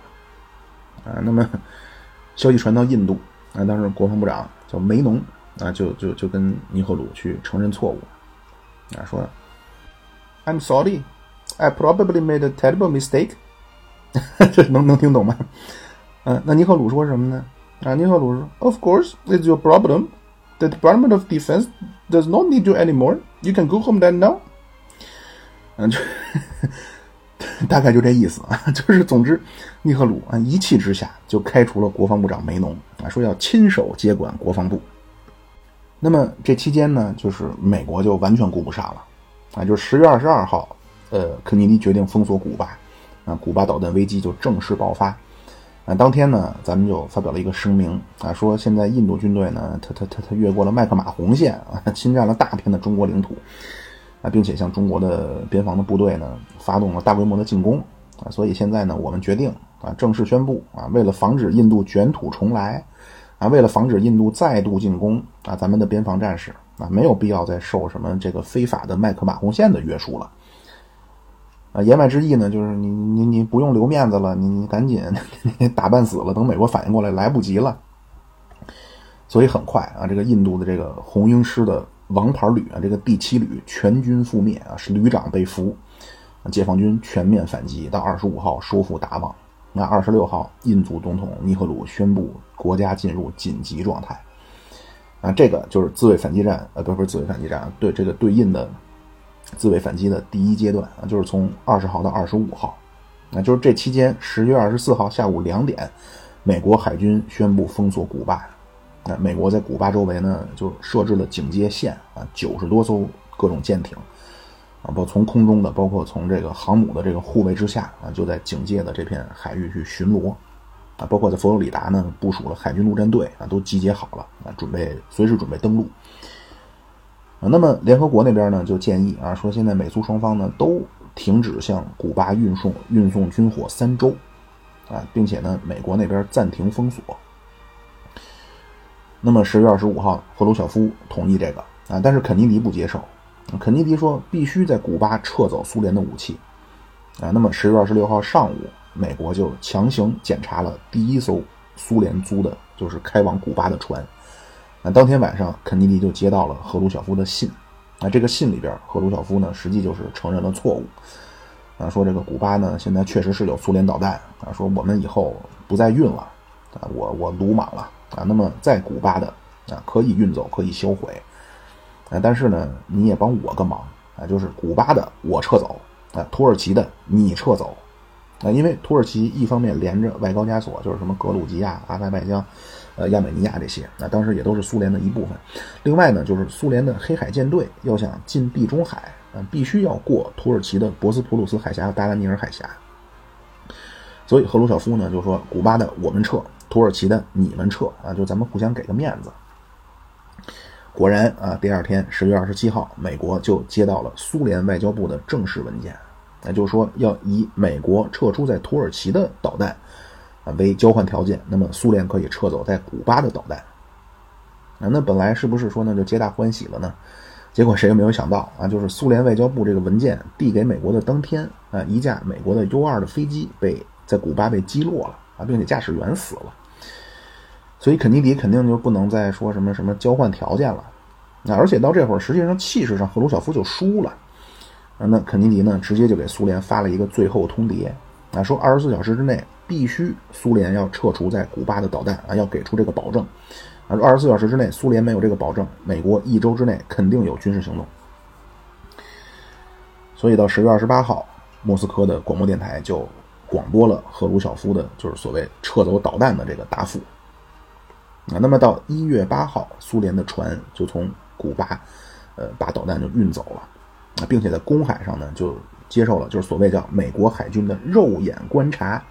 A: 啊，那么 消息传到印度，啊，当时国防部长叫梅农，啊，就就就跟尼赫鲁去承认错误，啊，说，I'm sorry。I probably made a terrible mistake，这 能能听懂吗？嗯，那尼赫鲁说什么呢？啊，尼赫鲁说，Of course, it's your problem. The Department of Defense does not need you anymore. You can go home then now. 嗯，就大概就这意思啊，就是总之，尼赫鲁啊一气之下就开除了国防部长梅农啊，说要亲手接管国防部。那么这期间呢，就是美国就完全顾不上了啊，就是十月二十二号。呃，肯尼迪决定封锁古巴，啊，古巴导弹危机就正式爆发。啊，当天呢，咱们就发表了一个声明，啊，说现在印度军队呢，他他他他越过了麦克马洪线啊，侵占了大片的中国领土，啊，并且向中国的边防的部队呢发动了大规模的进攻，啊，所以现在呢，我们决定啊，正式宣布啊，为了防止印度卷土重来，啊，为了防止印度再度进攻，啊，咱们的边防战士啊，没有必要再受什么这个非法的麦克马洪线的约束了。啊，言外之意呢，就是你你你不用留面子了，你你赶紧 打扮死了，等美国反应过来来不及了。所以很快啊，这个印度的这个红鹰师的王牌旅啊，这个第七旅全军覆灭啊，是旅长被俘，解放军全面反击，到二十五号收复达旺。那二十六号，印度总统尼赫鲁宣布国家进入紧急状态。啊，这个就是自卫反击战，呃，不是不是自卫反击战，对这个对印的。自卫反击的第一阶段啊，就是从二十号到二十五号，那就是这期间，十月二十四号下午两点，美国海军宣布封锁古巴。那美国在古巴周围呢，就设置了警戒线啊，九十多艘各种舰艇啊，包括从空中的，包括从这个航母的这个护卫之下啊，就在警戒的这片海域去巡逻啊，包括在佛罗里达呢，部署了海军陆战队啊，都集结好了啊，准备随时准备登陆。那么联合国那边呢，就建议啊，说现在美苏双方呢都停止向古巴运送运送军火三周，啊，并且呢，美国那边暂停封锁。那么十月二十五号，赫鲁晓夫同意这个啊，但是肯尼迪不接受，肯尼迪说必须在古巴撤走苏联的武器，啊，那么十月二十六号上午，美国就强行检查了第一艘苏联租的，就是开往古巴的船。那当天晚上，肯尼迪就接到了赫鲁晓夫的信。那这个信里边，赫鲁晓夫呢，实际就是承认了错误。啊，说这个古巴呢，现在确实是有苏联导弹。啊，说我们以后不再运了。啊，我我鲁莽了。啊，那么在古巴的啊，可以运走，可以销毁。啊，但是呢，你也帮我个忙。啊，就是古巴的我撤走。啊，土耳其的你撤走。啊，因为土耳其一方面连着外高加索，就是什么格鲁吉亚、阿塞拜疆。呃，亚美尼亚这些，那当时也都是苏联的一部分。另外呢，就是苏联的黑海舰队要想进地中海，必须要过土耳其的博斯普鲁斯海峡和达达尼尔海峡。所以赫鲁晓夫呢就说：“古巴的我们撤，土耳其的你们撤，啊，就咱们互相给个面子。”果然啊，第二天十月二十七号，美国就接到了苏联外交部的正式文件，那就是说要以美国撤出在土耳其的导弹。啊，为交换条件，那么苏联可以撤走在古巴的导弹。啊，那本来是不是说那就皆大欢喜了呢？结果谁也没有想到啊，就是苏联外交部这个文件递给美国的当天啊，一架美国的 U 二的飞机被在古巴被击落了啊，并且驾驶员死了。所以肯尼迪肯定就不能再说什么什么交换条件了。那而且到这会儿，实际上气势上赫鲁晓夫就输了。啊，那肯尼迪呢，直接就给苏联发了一个最后通牒啊，说二十四小时之内。必须苏联要撤除在古巴的导弹啊，要给出这个保证啊！二十四小时之内，苏联没有这个保证，美国一周之内肯定有军事行动。所以到十月二十八号，莫斯科的广播电台就广播了赫鲁晓夫的，就是所谓撤走导弹的这个答复啊。那么到一月八号，苏联的船就从古巴，呃，把导弹就运走了啊，并且在公海上呢就接受了，就是所谓叫美国海军的肉眼观察。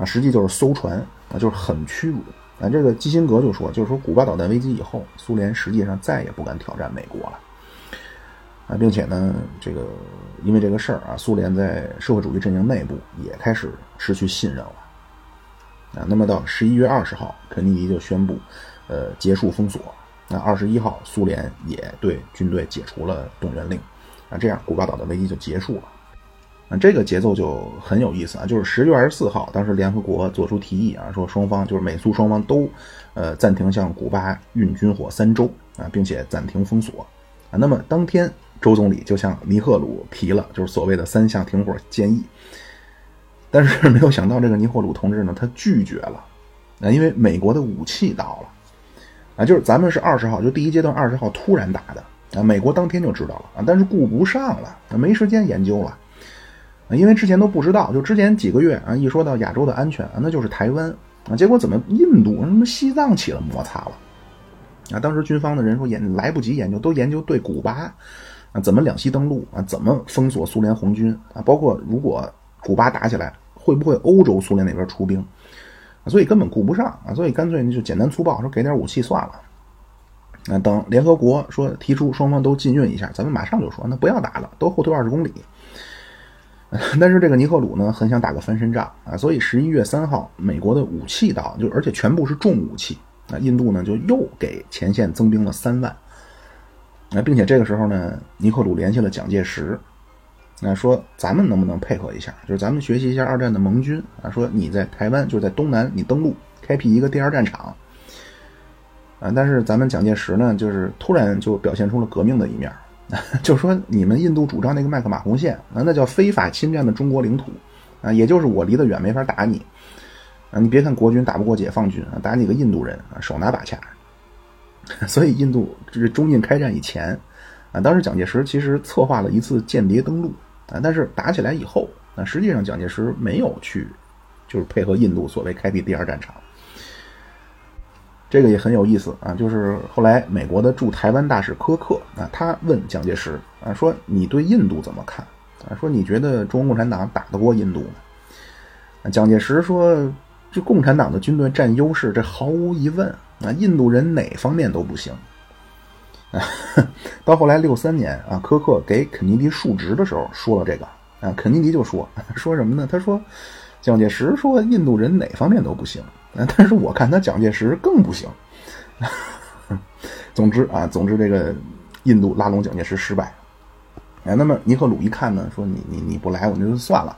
A: 啊，实际就是搜船啊，就是很屈辱啊，这个基辛格就说，就是说古巴导弹危机以后，苏联实际上再也不敢挑战美国了。啊，并且呢，这个因为这个事儿啊，苏联在社会主义阵营内部也开始失去信任了。啊，那么到十一月二十号，肯尼迪就宣布，呃，结束封锁。那二十一号，苏联也对军队解除了动员令。啊，这样古巴岛的危机就结束了。啊，这个节奏就很有意思啊，就是十月二十四号，当时联合国做出提议啊，说双方就是美苏双方都，呃，暂停向古巴运军火三周啊，并且暂停封锁。啊，那么当天。周总理就向尼赫鲁提了，就是所谓的三项停火建议，但是没有想到这个尼赫鲁同志呢，他拒绝了，啊，因为美国的武器到了，啊，就是咱们是二十号，就第一阶段二十号突然打的，啊，美国当天就知道了，啊，但是顾不上了，没时间研究了，因为之前都不知道，就之前几个月啊，一说到亚洲的安全啊，那就是台湾，啊，结果怎么印度什么西藏起了摩擦了，啊，当时军方的人说研来不及研究，都研究对古巴。啊，怎么两栖登陆啊？怎么封锁苏联红军啊？包括如果古巴打起来，会不会欧洲苏联那边出兵？所以根本顾不上啊！所以干脆就简单粗暴说给点武器算了。那等联合国说提出双方都禁运一下，咱们马上就说那不要打了，都后退二十公里。但是这个尼赫鲁呢，很想打个翻身仗啊，所以十一月三号，美国的武器到，就而且全部是重武器啊，印度呢就又给前线增兵了三万。那并且这个时候呢，尼赫鲁联系了蒋介石，那说咱们能不能配合一下？就是咱们学习一下二战的盟军啊，说你在台湾就是在东南，你登陆开辟一个第二战场啊。但是咱们蒋介石呢，就是突然就表现出了革命的一面，就说你们印度主张那个麦克马洪线啊，那叫非法侵占的中国领土啊，也就是我离得远没法打你啊。你别看国军打不过解放军啊，打你个印度人啊，手拿把掐。所以，印度这是中印开战以前，啊，当时蒋介石其实策划了一次间谍登陆，啊，但是打起来以后，啊，实际上蒋介石没有去，就是配合印度所谓开辟第二战场。这个也很有意思啊，就是后来美国的驻台湾大使柯克啊，他问蒋介石啊，说你对印度怎么看？啊，说你觉得中国共产党打得过印度吗？啊，蒋介石说，这共产党的军队占优势，这毫无疑问。啊，印度人哪方面都不行啊！到后来六三年啊，科克给肯尼迪述职的时候说了这个啊，肯尼迪就说 说什么呢？他说蒋介石说印度人哪方面都不行，但是我看他蒋介石更不行。总之啊，总之这个印度拉拢蒋介石失败。哎，那么尼赫鲁一看呢，说你你你不来，我就算了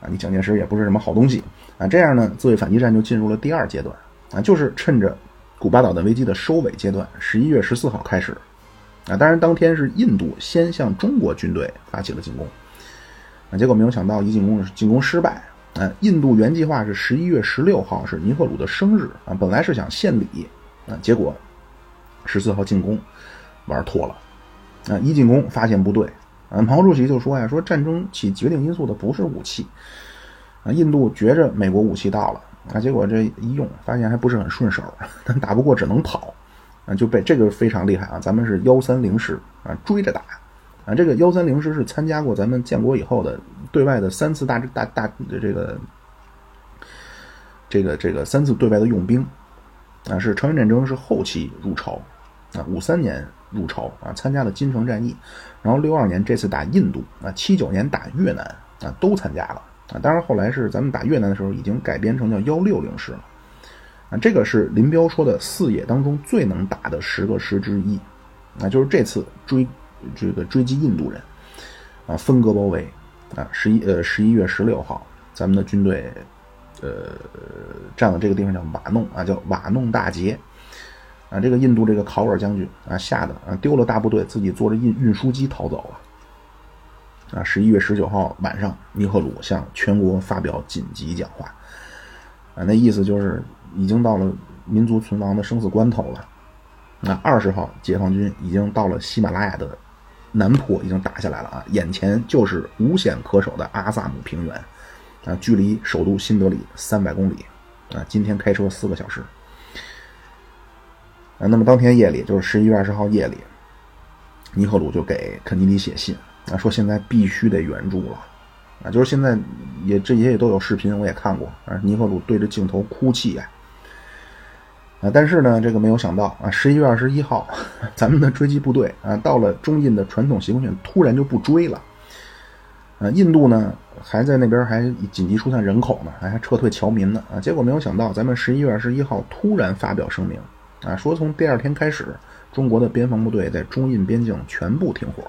A: 啊，你蒋介石也不是什么好东西啊。这样呢，自卫反击战就进入了第二阶段啊，就是趁着。古巴导弹危机的收尾阶段，十一月十四号开始，啊，当然当天是印度先向中国军队发起了进攻，啊，结果没有想到一进攻进攻失败，嗯，印度原计划是十一月十六号是尼赫鲁的生日，啊，本来是想献礼，啊，结果十四号进攻玩脱了，啊，一进攻发现不对，啊，毛主席就说呀，说战争起决定因素的不是武器，啊，印度觉着美国武器到了。啊，结果这一用，发现还不是很顺手，但打不过只能跑，啊，就被这个非常厉害啊！咱们是幺三零师啊，追着打，啊，这个幺三零师是参加过咱们建国以后的对外的三次大大大这个这个这个三次对外的用兵，啊，是朝鲜战争是后期入朝，啊，五三年入朝啊，参加了金城战役，然后六二年这次打印度啊，七九年打越南啊，都参加了。啊，当然后来是咱们打越南的时候，已经改编成叫幺六零师了。啊，这个是林彪说的四野当中最能打的十个师之一。啊，就是这次追这个追击印度人，啊，分割包围。啊，十一呃十一月十六号，咱们的军队呃占了这个地方叫瓦弄啊，叫瓦弄大捷。啊，这个印度这个考尔将军啊，吓得啊丢了大部队，自己坐着运运输机逃走了。啊，十一月十九号晚上，尼赫鲁向全国发表紧急讲话，啊，那意思就是已经到了民族存亡的生死关头了。那二十号，解放军已经到了喜马拉雅的南坡，已经打下来了啊，眼前就是无险可守的阿萨姆平原，啊，距离首都新德里三百公里，啊，今天开车四个小时。啊，那么当天夜里，就是十一月二十号夜里，尼赫鲁就给肯尼迪写信。啊，说现在必须得援助了，啊，就是现在也这些也都有视频，我也看过啊。尼赫鲁对着镜头哭泣啊，啊，但是呢，这个没有想到啊，十一月二十一号，咱们的追击部队啊，到了中印的传统协控线，突然就不追了。啊，印度呢还在那边还紧急疏散人口呢，还还撤退侨民呢。啊，结果没有想到，咱们十一月二十一号突然发表声明，啊，说从第二天开始，中国的边防部队在中印边境全部停火。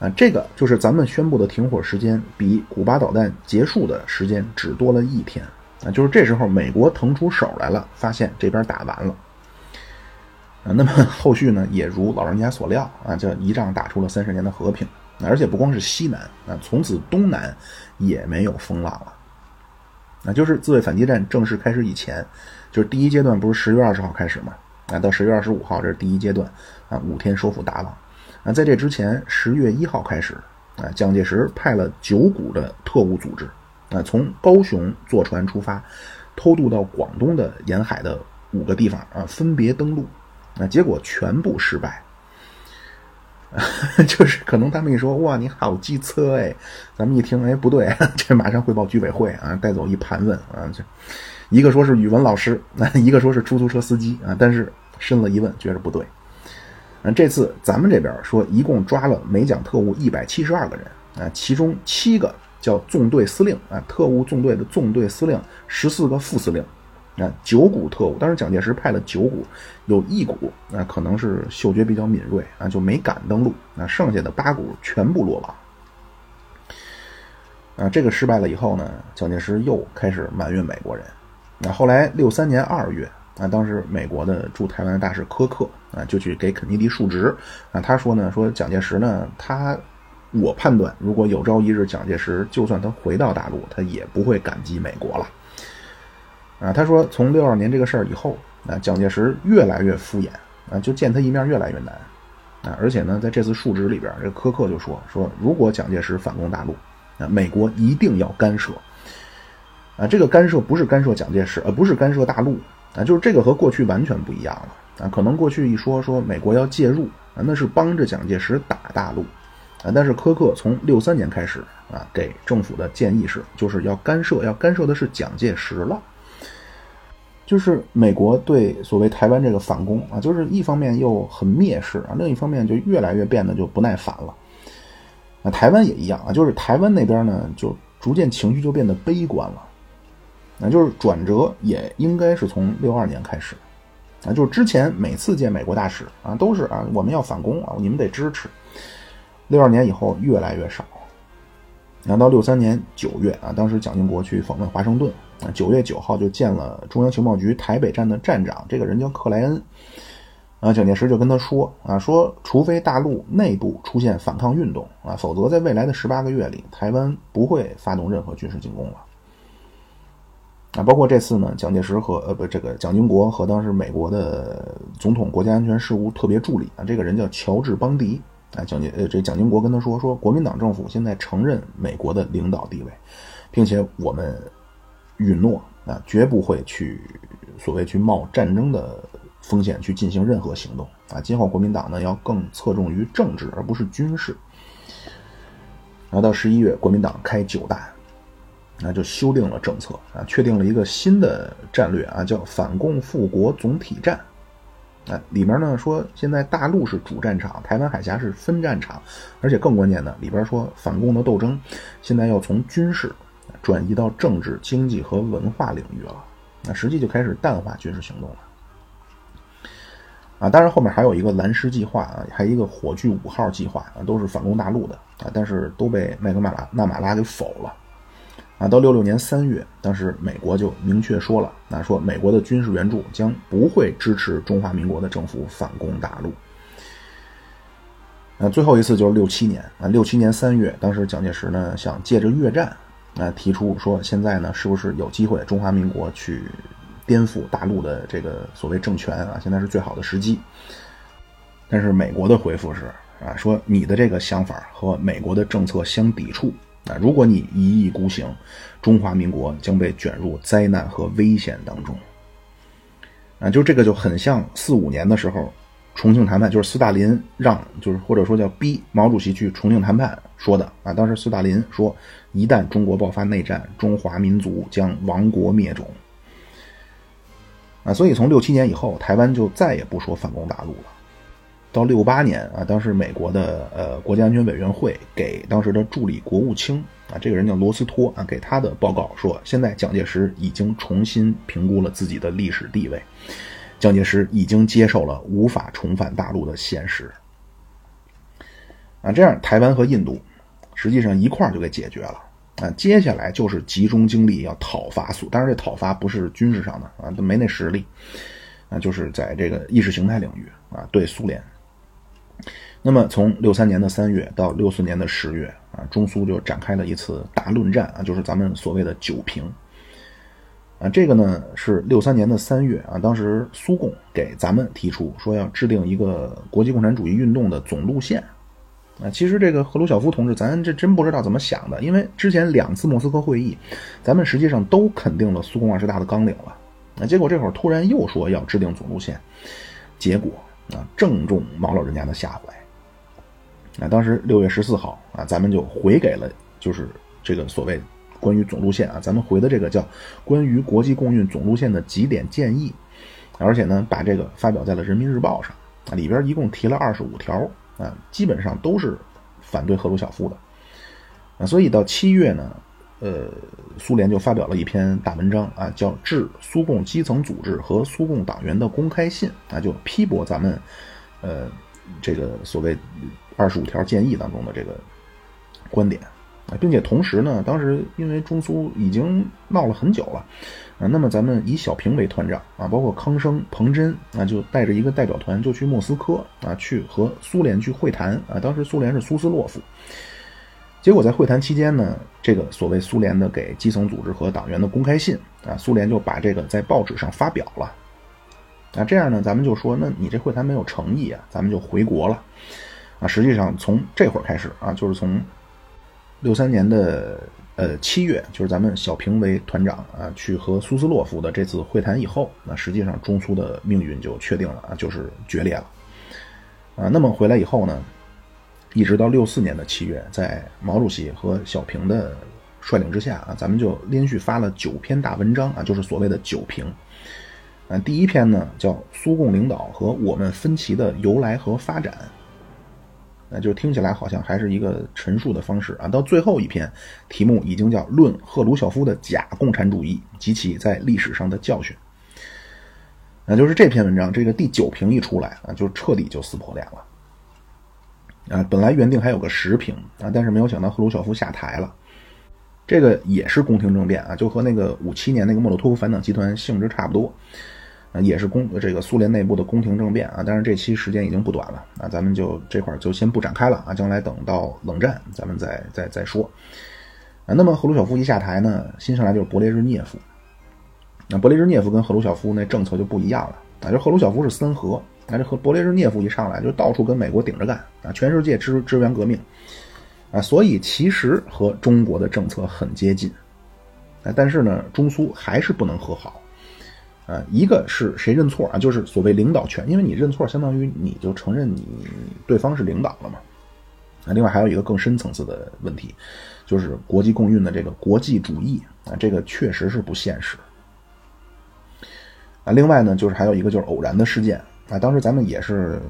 A: 啊，这个就是咱们宣布的停火时间，比古巴导弹结束的时间只多了一天。啊，就是这时候，美国腾出手来了，发现这边打完了。啊，那么后续呢，也如老人家所料啊，这一仗打出了三十年的和平。而且不光是西南啊，从此东南也没有风浪了。啊，就是自卫反击战正式开始以前，就是第一阶段不是十月二十号开始嘛？啊，到十月二十五号这是第一阶段啊，五天收复达朗。啊，在这之前，十月一号开始啊，蒋介石派了九股的特务组织。啊，从高雄坐船出发，偷渡到广东的沿海的五个地方啊，分别登陆，啊，结果全部失败。就是可能他们一说哇，你好机车哎，咱们一听哎不对，这马上汇报居委会啊，带走一盘问啊，这一个说是语文老师，一个说是出租车司机啊，但是深了一问，觉着不对。啊，这次咱们这边说一共抓了美蒋特务一百七十二个人啊，其中七个。叫纵队司令啊，特务纵队的纵队司令，十四个副司令，啊，九股特务。当时蒋介石派了九股，有一股啊，可能是嗅觉比较敏锐啊，就没敢登陆。啊剩下的八股全部落网。啊，这个失败了以后呢，蒋介石又开始埋怨美国人。那后来六三年二月啊，当时美国的驻台湾大使柯克啊，就去给肯尼迪述职啊，他说呢，说蒋介石呢，他。我判断，如果有朝一日蒋介石就算他回到大陆，他也不会感激美国了。啊，他说从六二年这个事儿以后，啊，蒋介石越来越敷衍，啊，就见他一面越来越难，啊，而且呢，在这次述职里边，这柯克就说说，如果蒋介石反攻大陆，啊，美国一定要干涉。啊，这个干涉不是干涉蒋介石，而不是干涉大陆，啊，就是这个和过去完全不一样了。啊，可能过去一说说美国要介入，啊，那是帮着蒋介石打大陆。啊，但是柯克从六三年开始啊，给政府的建议是，就是要干涉，要干涉的是蒋介石了。就是美国对所谓台湾这个反攻啊，就是一方面又很蔑视啊，另一方面就越来越变得就不耐烦了。啊，台湾也一样啊，就是台湾那边呢，就逐渐情绪就变得悲观了。那就是转折也应该是从六二年开始啊，就是之前每次见美国大使啊，都是啊，我们要反攻啊，你们得支持。六二年以后越来越少，然后到六三年九月啊，当时蒋经国去访问华盛顿啊，九月九号就见了中央情报局台北站的站长，这个人叫克莱恩，啊，蒋介石就跟他说啊，说除非大陆内部出现反抗运动啊，否则在未来的十八个月里，台湾不会发动任何军事进攻了。啊，包括这次呢，蒋介石和呃不，这个蒋经国和当时美国的总统国家安全事务特别助理啊，这个人叫乔治邦迪。啊，蒋介呃，这蒋经国跟他说说，国民党政府现在承认美国的领导地位，并且我们允诺啊，绝不会去所谓去冒战争的风险去进行任何行动啊。今后国民党呢要更侧重于政治而不是军事。然后到十一月，国民党开九大，那就修订了政策啊，确定了一个新的战略啊，叫反共复国总体战。啊，里面呢说现在大陆是主战场，台湾海峡是分战场，而且更关键的里边说反共的斗争现在要从军事转移到政治、经济和文化领域了。那实际就开始淡化军事行动了。啊，当然后面还有一个蓝狮计划啊，还有一个火炬五号计划啊，都是反攻大陆的啊，但是都被麦克马拉纳马拉给否了。啊，到六六年三月，当时美国就明确说了，那说美国的军事援助将不会支持中华民国的政府反攻大陆。那最后一次就是六七年啊，六七年三月，当时蒋介石呢想借着越战啊提出说，现在呢是不是有机会中华民国去颠覆大陆的这个所谓政权啊？现在是最好的时机。但是美国的回复是啊，说你的这个想法和美国的政策相抵触。啊！如果你一意孤行，中华民国将被卷入灾难和危险当中。啊，就这个就很像四五年的时候，重庆谈判，就是斯大林让，就是或者说叫逼毛主席去重庆谈判说的啊。当时斯大林说，一旦中国爆发内战，中华民族将亡国灭种。啊，所以从六七年以后，台湾就再也不说反攻大陆了。到六八年啊，当时美国的呃国家安全委员会给当时的助理国务卿啊，这个人叫罗斯托啊，给他的报告说，现在蒋介石已经重新评估了自己的历史地位，蒋介石已经接受了无法重返大陆的现实。啊，这样台湾和印度实际上一块儿就给解决了啊，接下来就是集中精力要讨伐苏，当然这讨伐不是军事上的啊，都没那实力啊，就是在这个意识形态领域啊，对苏联。那么，从六三年的三月到六四年的十月啊，中苏就展开了一次大论战啊，就是咱们所谓的“九平”啊。这个呢是六三年的三月啊，当时苏共给咱们提出说要制定一个国际共产主义运动的总路线啊。其实这个赫鲁晓夫同志，咱这真不知道怎么想的，因为之前两次莫斯科会议，咱们实际上都肯定了苏共二十大的纲领了啊。结果这会儿突然又说要制定总路线，结果啊正中毛老人家的下怀。那当时六月十四号啊，咱们就回给了，就是这个所谓关于总路线啊，咱们回的这个叫关于国际共运总路线的几点建议，而且呢，把这个发表在了人民日报上啊，里边一共提了二十五条啊，基本上都是反对赫鲁晓夫的啊，所以到七月呢，呃，苏联就发表了一篇大文章啊，叫《致苏共基层组织和苏共党员的公开信》啊，就批驳咱们呃这个所谓。二十五条建议当中的这个观点啊，并且同时呢，当时因为中苏已经闹了很久了啊，那么咱们以小平为团长啊，包括康生、彭真啊，就带着一个代表团就去莫斯科啊，去和苏联去会谈啊。当时苏联是苏斯洛夫，结果在会谈期间呢，这个所谓苏联的给基层组织和党员的公开信啊，苏联就把这个在报纸上发表了啊。这样呢，咱们就说，那你这会谈没有诚意啊，咱们就回国了。啊，实际上从这会儿开始啊，就是从六三年的呃七月，就是咱们小平为团长啊，去和苏斯洛夫的这次会谈以后，那实际上中苏的命运就确定了啊，就是决裂了啊。那么回来以后呢，一直到六四年的七月，在毛主席和小平的率领之下啊，咱们就连续发了九篇大文章啊，就是所谓的九评啊。第一篇呢叫《苏共领导和我们分歧的由来和发展》。那就听起来好像还是一个陈述的方式啊。到最后一篇，题目已经叫《论赫鲁晓夫的假共产主义及其在历史上的教训》。那就是这篇文章，这个第九评一出来啊，就彻底就撕破脸了啊。本来原定还有个十评啊，但是没有想到赫鲁晓夫下台了。这个也是宫廷政变啊，就和那个五七年那个莫洛托夫反党集团性质差不多。也是宫这个苏联内部的宫廷政变啊，但是这期时间已经不短了啊，咱们就这块就先不展开了啊，将来等到冷战咱们再再再说啊。那么赫鲁晓夫一下台呢，新上来就是勃列日涅夫，那勃列日涅夫跟赫鲁晓夫那政策就不一样了啊，就赫鲁晓夫是三和，那这和勃列日涅夫一上来就到处跟美国顶着干啊，全世界支支援革命啊，所以其实和中国的政策很接近啊，但是呢，中苏还是不能和好。啊，一个是谁认错啊？就是所谓领导权，因为你认错，相当于你就承认你对方是领导了嘛。啊，另外还有一个更深层次的问题，就是国际共运的这个国际主义啊，这个确实是不现实。啊，另外呢，就是还有一个就是偶然的事件啊，当时咱们也是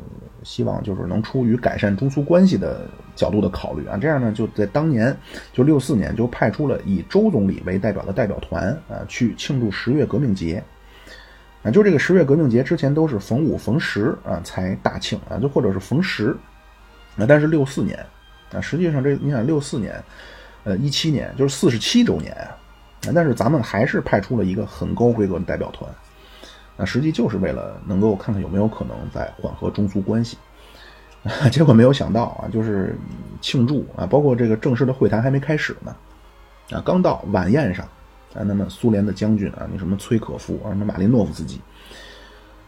A: 希望就是能出于改善中苏关系的角度的考虑啊，这样呢就在当年就六四年就派出了以周总理为代表的代表团啊，去庆祝十月革命节。啊，就这个十月革命节之前都是逢五逢十啊才大庆啊，就或者是逢十，啊，但是六四年啊，实际上这你想六四年，呃一七年就是四十七周年啊，但是咱们还是派出了一个很高规格的代表团，那实际就是为了能够看看有没有可能在缓和中苏关系，结果没有想到啊，就是庆祝啊，包括这个正式的会谈还没开始呢，啊，刚到晚宴上。啊，那么苏联的将军啊，那什么崔可夫啊，什么马林诺夫斯基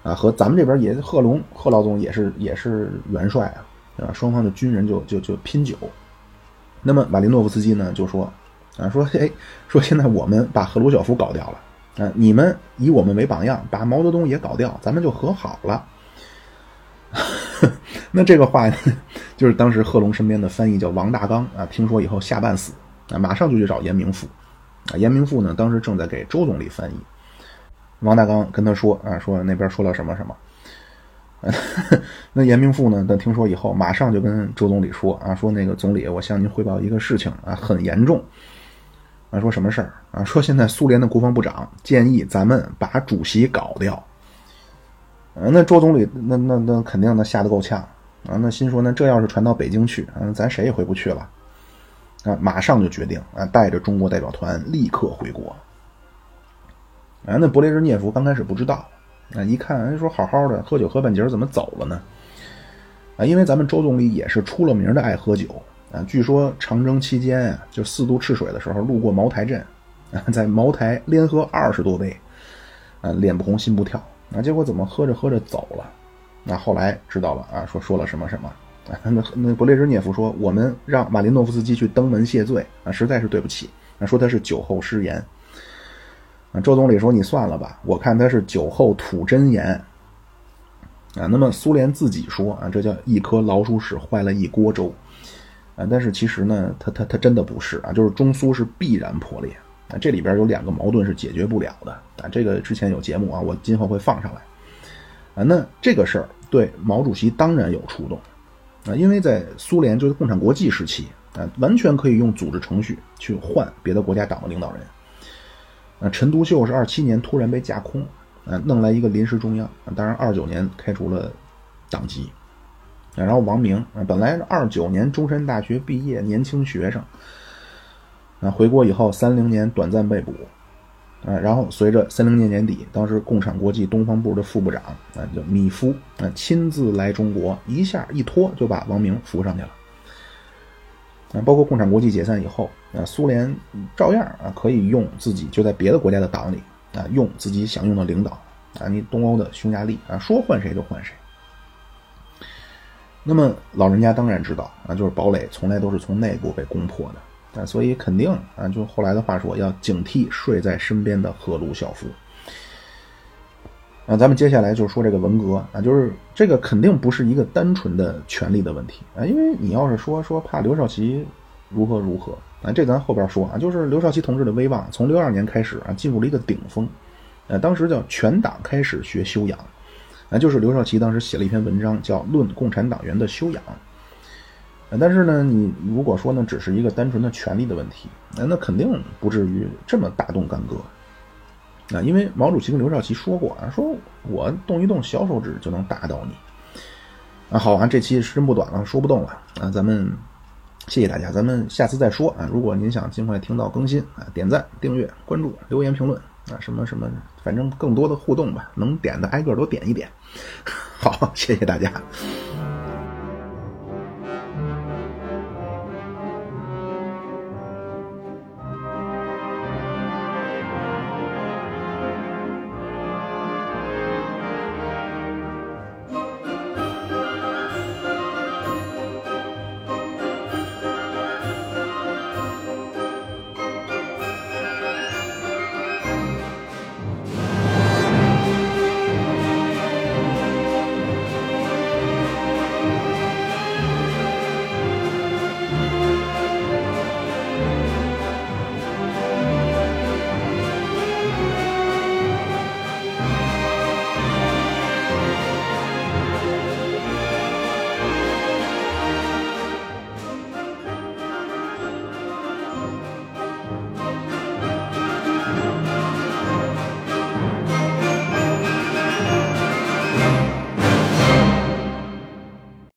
A: 啊，和咱们这边也贺龙贺老总也是也是元帅啊，啊，双方的军人就就就拼酒。那么马林诺夫斯基呢就说啊，说哎，说现在我们把赫鲁晓夫搞掉了啊，你们以我们为榜样，把毛泽东也搞掉，咱们就和好了。那这个话就是当时贺龙身边的翻译叫王大刚啊，听说以后吓半死啊，马上就去找严明甫。啊，严明富呢，当时正在给周总理翻译。王大刚跟他说啊，说那边说了什么什么。那严明富呢？等听说以后，马上就跟周总理说啊，说那个总理，我向您汇报一个事情啊，很严重。啊，说什么事儿啊？说现在苏联的国防部长建议咱们把主席搞掉。嗯，那周总理那那那肯定那吓得够呛啊！那心说，那这要是传到北京去，啊，咱谁也回不去了。啊，马上就决定啊，带着中国代表团立刻回国。啊，那勃列日涅夫刚开始不知道，啊，一看人说好好的喝酒喝半截怎么走了呢？啊，因为咱们周总理也是出了名的爱喝酒。啊，据说长征期间啊，就四渡赤水的时候路过茅台镇，啊，在茅台连喝二十多杯，啊，脸不红心不跳，啊，结果怎么喝着喝着走了？那后来知道了啊，说说了什么什么，那那勃列日涅夫说我们让马林诺夫斯基去登门谢罪，啊，实在是对不起，啊，说他是酒后失言，啊，周总理说你算了吧，我看他是酒后吐真言，啊，那么苏联自己说啊，这叫一颗老鼠屎坏了一锅粥。啊，但是其实呢，他他他真的不是啊，就是中苏是必然破裂啊，这里边有两个矛盾是解决不了的啊，这个之前有节目啊，我今后会放上来啊。那这个事儿对毛主席当然有触动啊，因为在苏联就是共产国际时期啊，完全可以用组织程序去换别的国家党的领导人啊。陈独秀是二七年突然被架空啊，弄来一个临时中央，当然二九年开除了党籍。然后王明啊，本来是二九年中山大学毕业，年轻学生，啊，回国以后三零年短暂被捕，啊，然后随着三零年年底，当时共产国际东方部的副部长啊叫米夫啊亲自来中国，一下一拖就把王明扶上去了，啊，包括共产国际解散以后，啊，苏联照样啊可以用自己就在别的国家的党里啊用自己想用的领导啊，你东欧的匈牙利啊说换谁就换谁。那么老人家当然知道啊，就是堡垒从来都是从内部被攻破的啊，所以肯定啊，就后来的话说，要警惕睡在身边的赫鲁晓夫。啊，咱们接下来就说这个文革啊，就是这个肯定不是一个单纯的权力的问题啊，因为你要是说说怕刘少奇如何如何啊，这咱后边说啊，就是刘少奇同志的威望从六二年开始啊，进入了一个顶峰，呃，当时叫全党开始学修养。啊就是刘少奇当时写了一篇文章，叫《论共产党员的修养》。但是呢，你如果说呢，只是一个单纯的权力的问题，那那肯定不至于这么大动干戈。啊，因为毛主席跟刘少奇说过啊，说我动一动小手指就能打倒你。啊，好啊，这期时间不短了，说不动了啊，咱们谢谢大家，咱们下次再说啊。如果您想尽快听到更新啊，点赞、订阅、关注、留言、评论。啊，什么什么，反正更多的互动吧，能点的挨个都点一点。好，谢谢大家。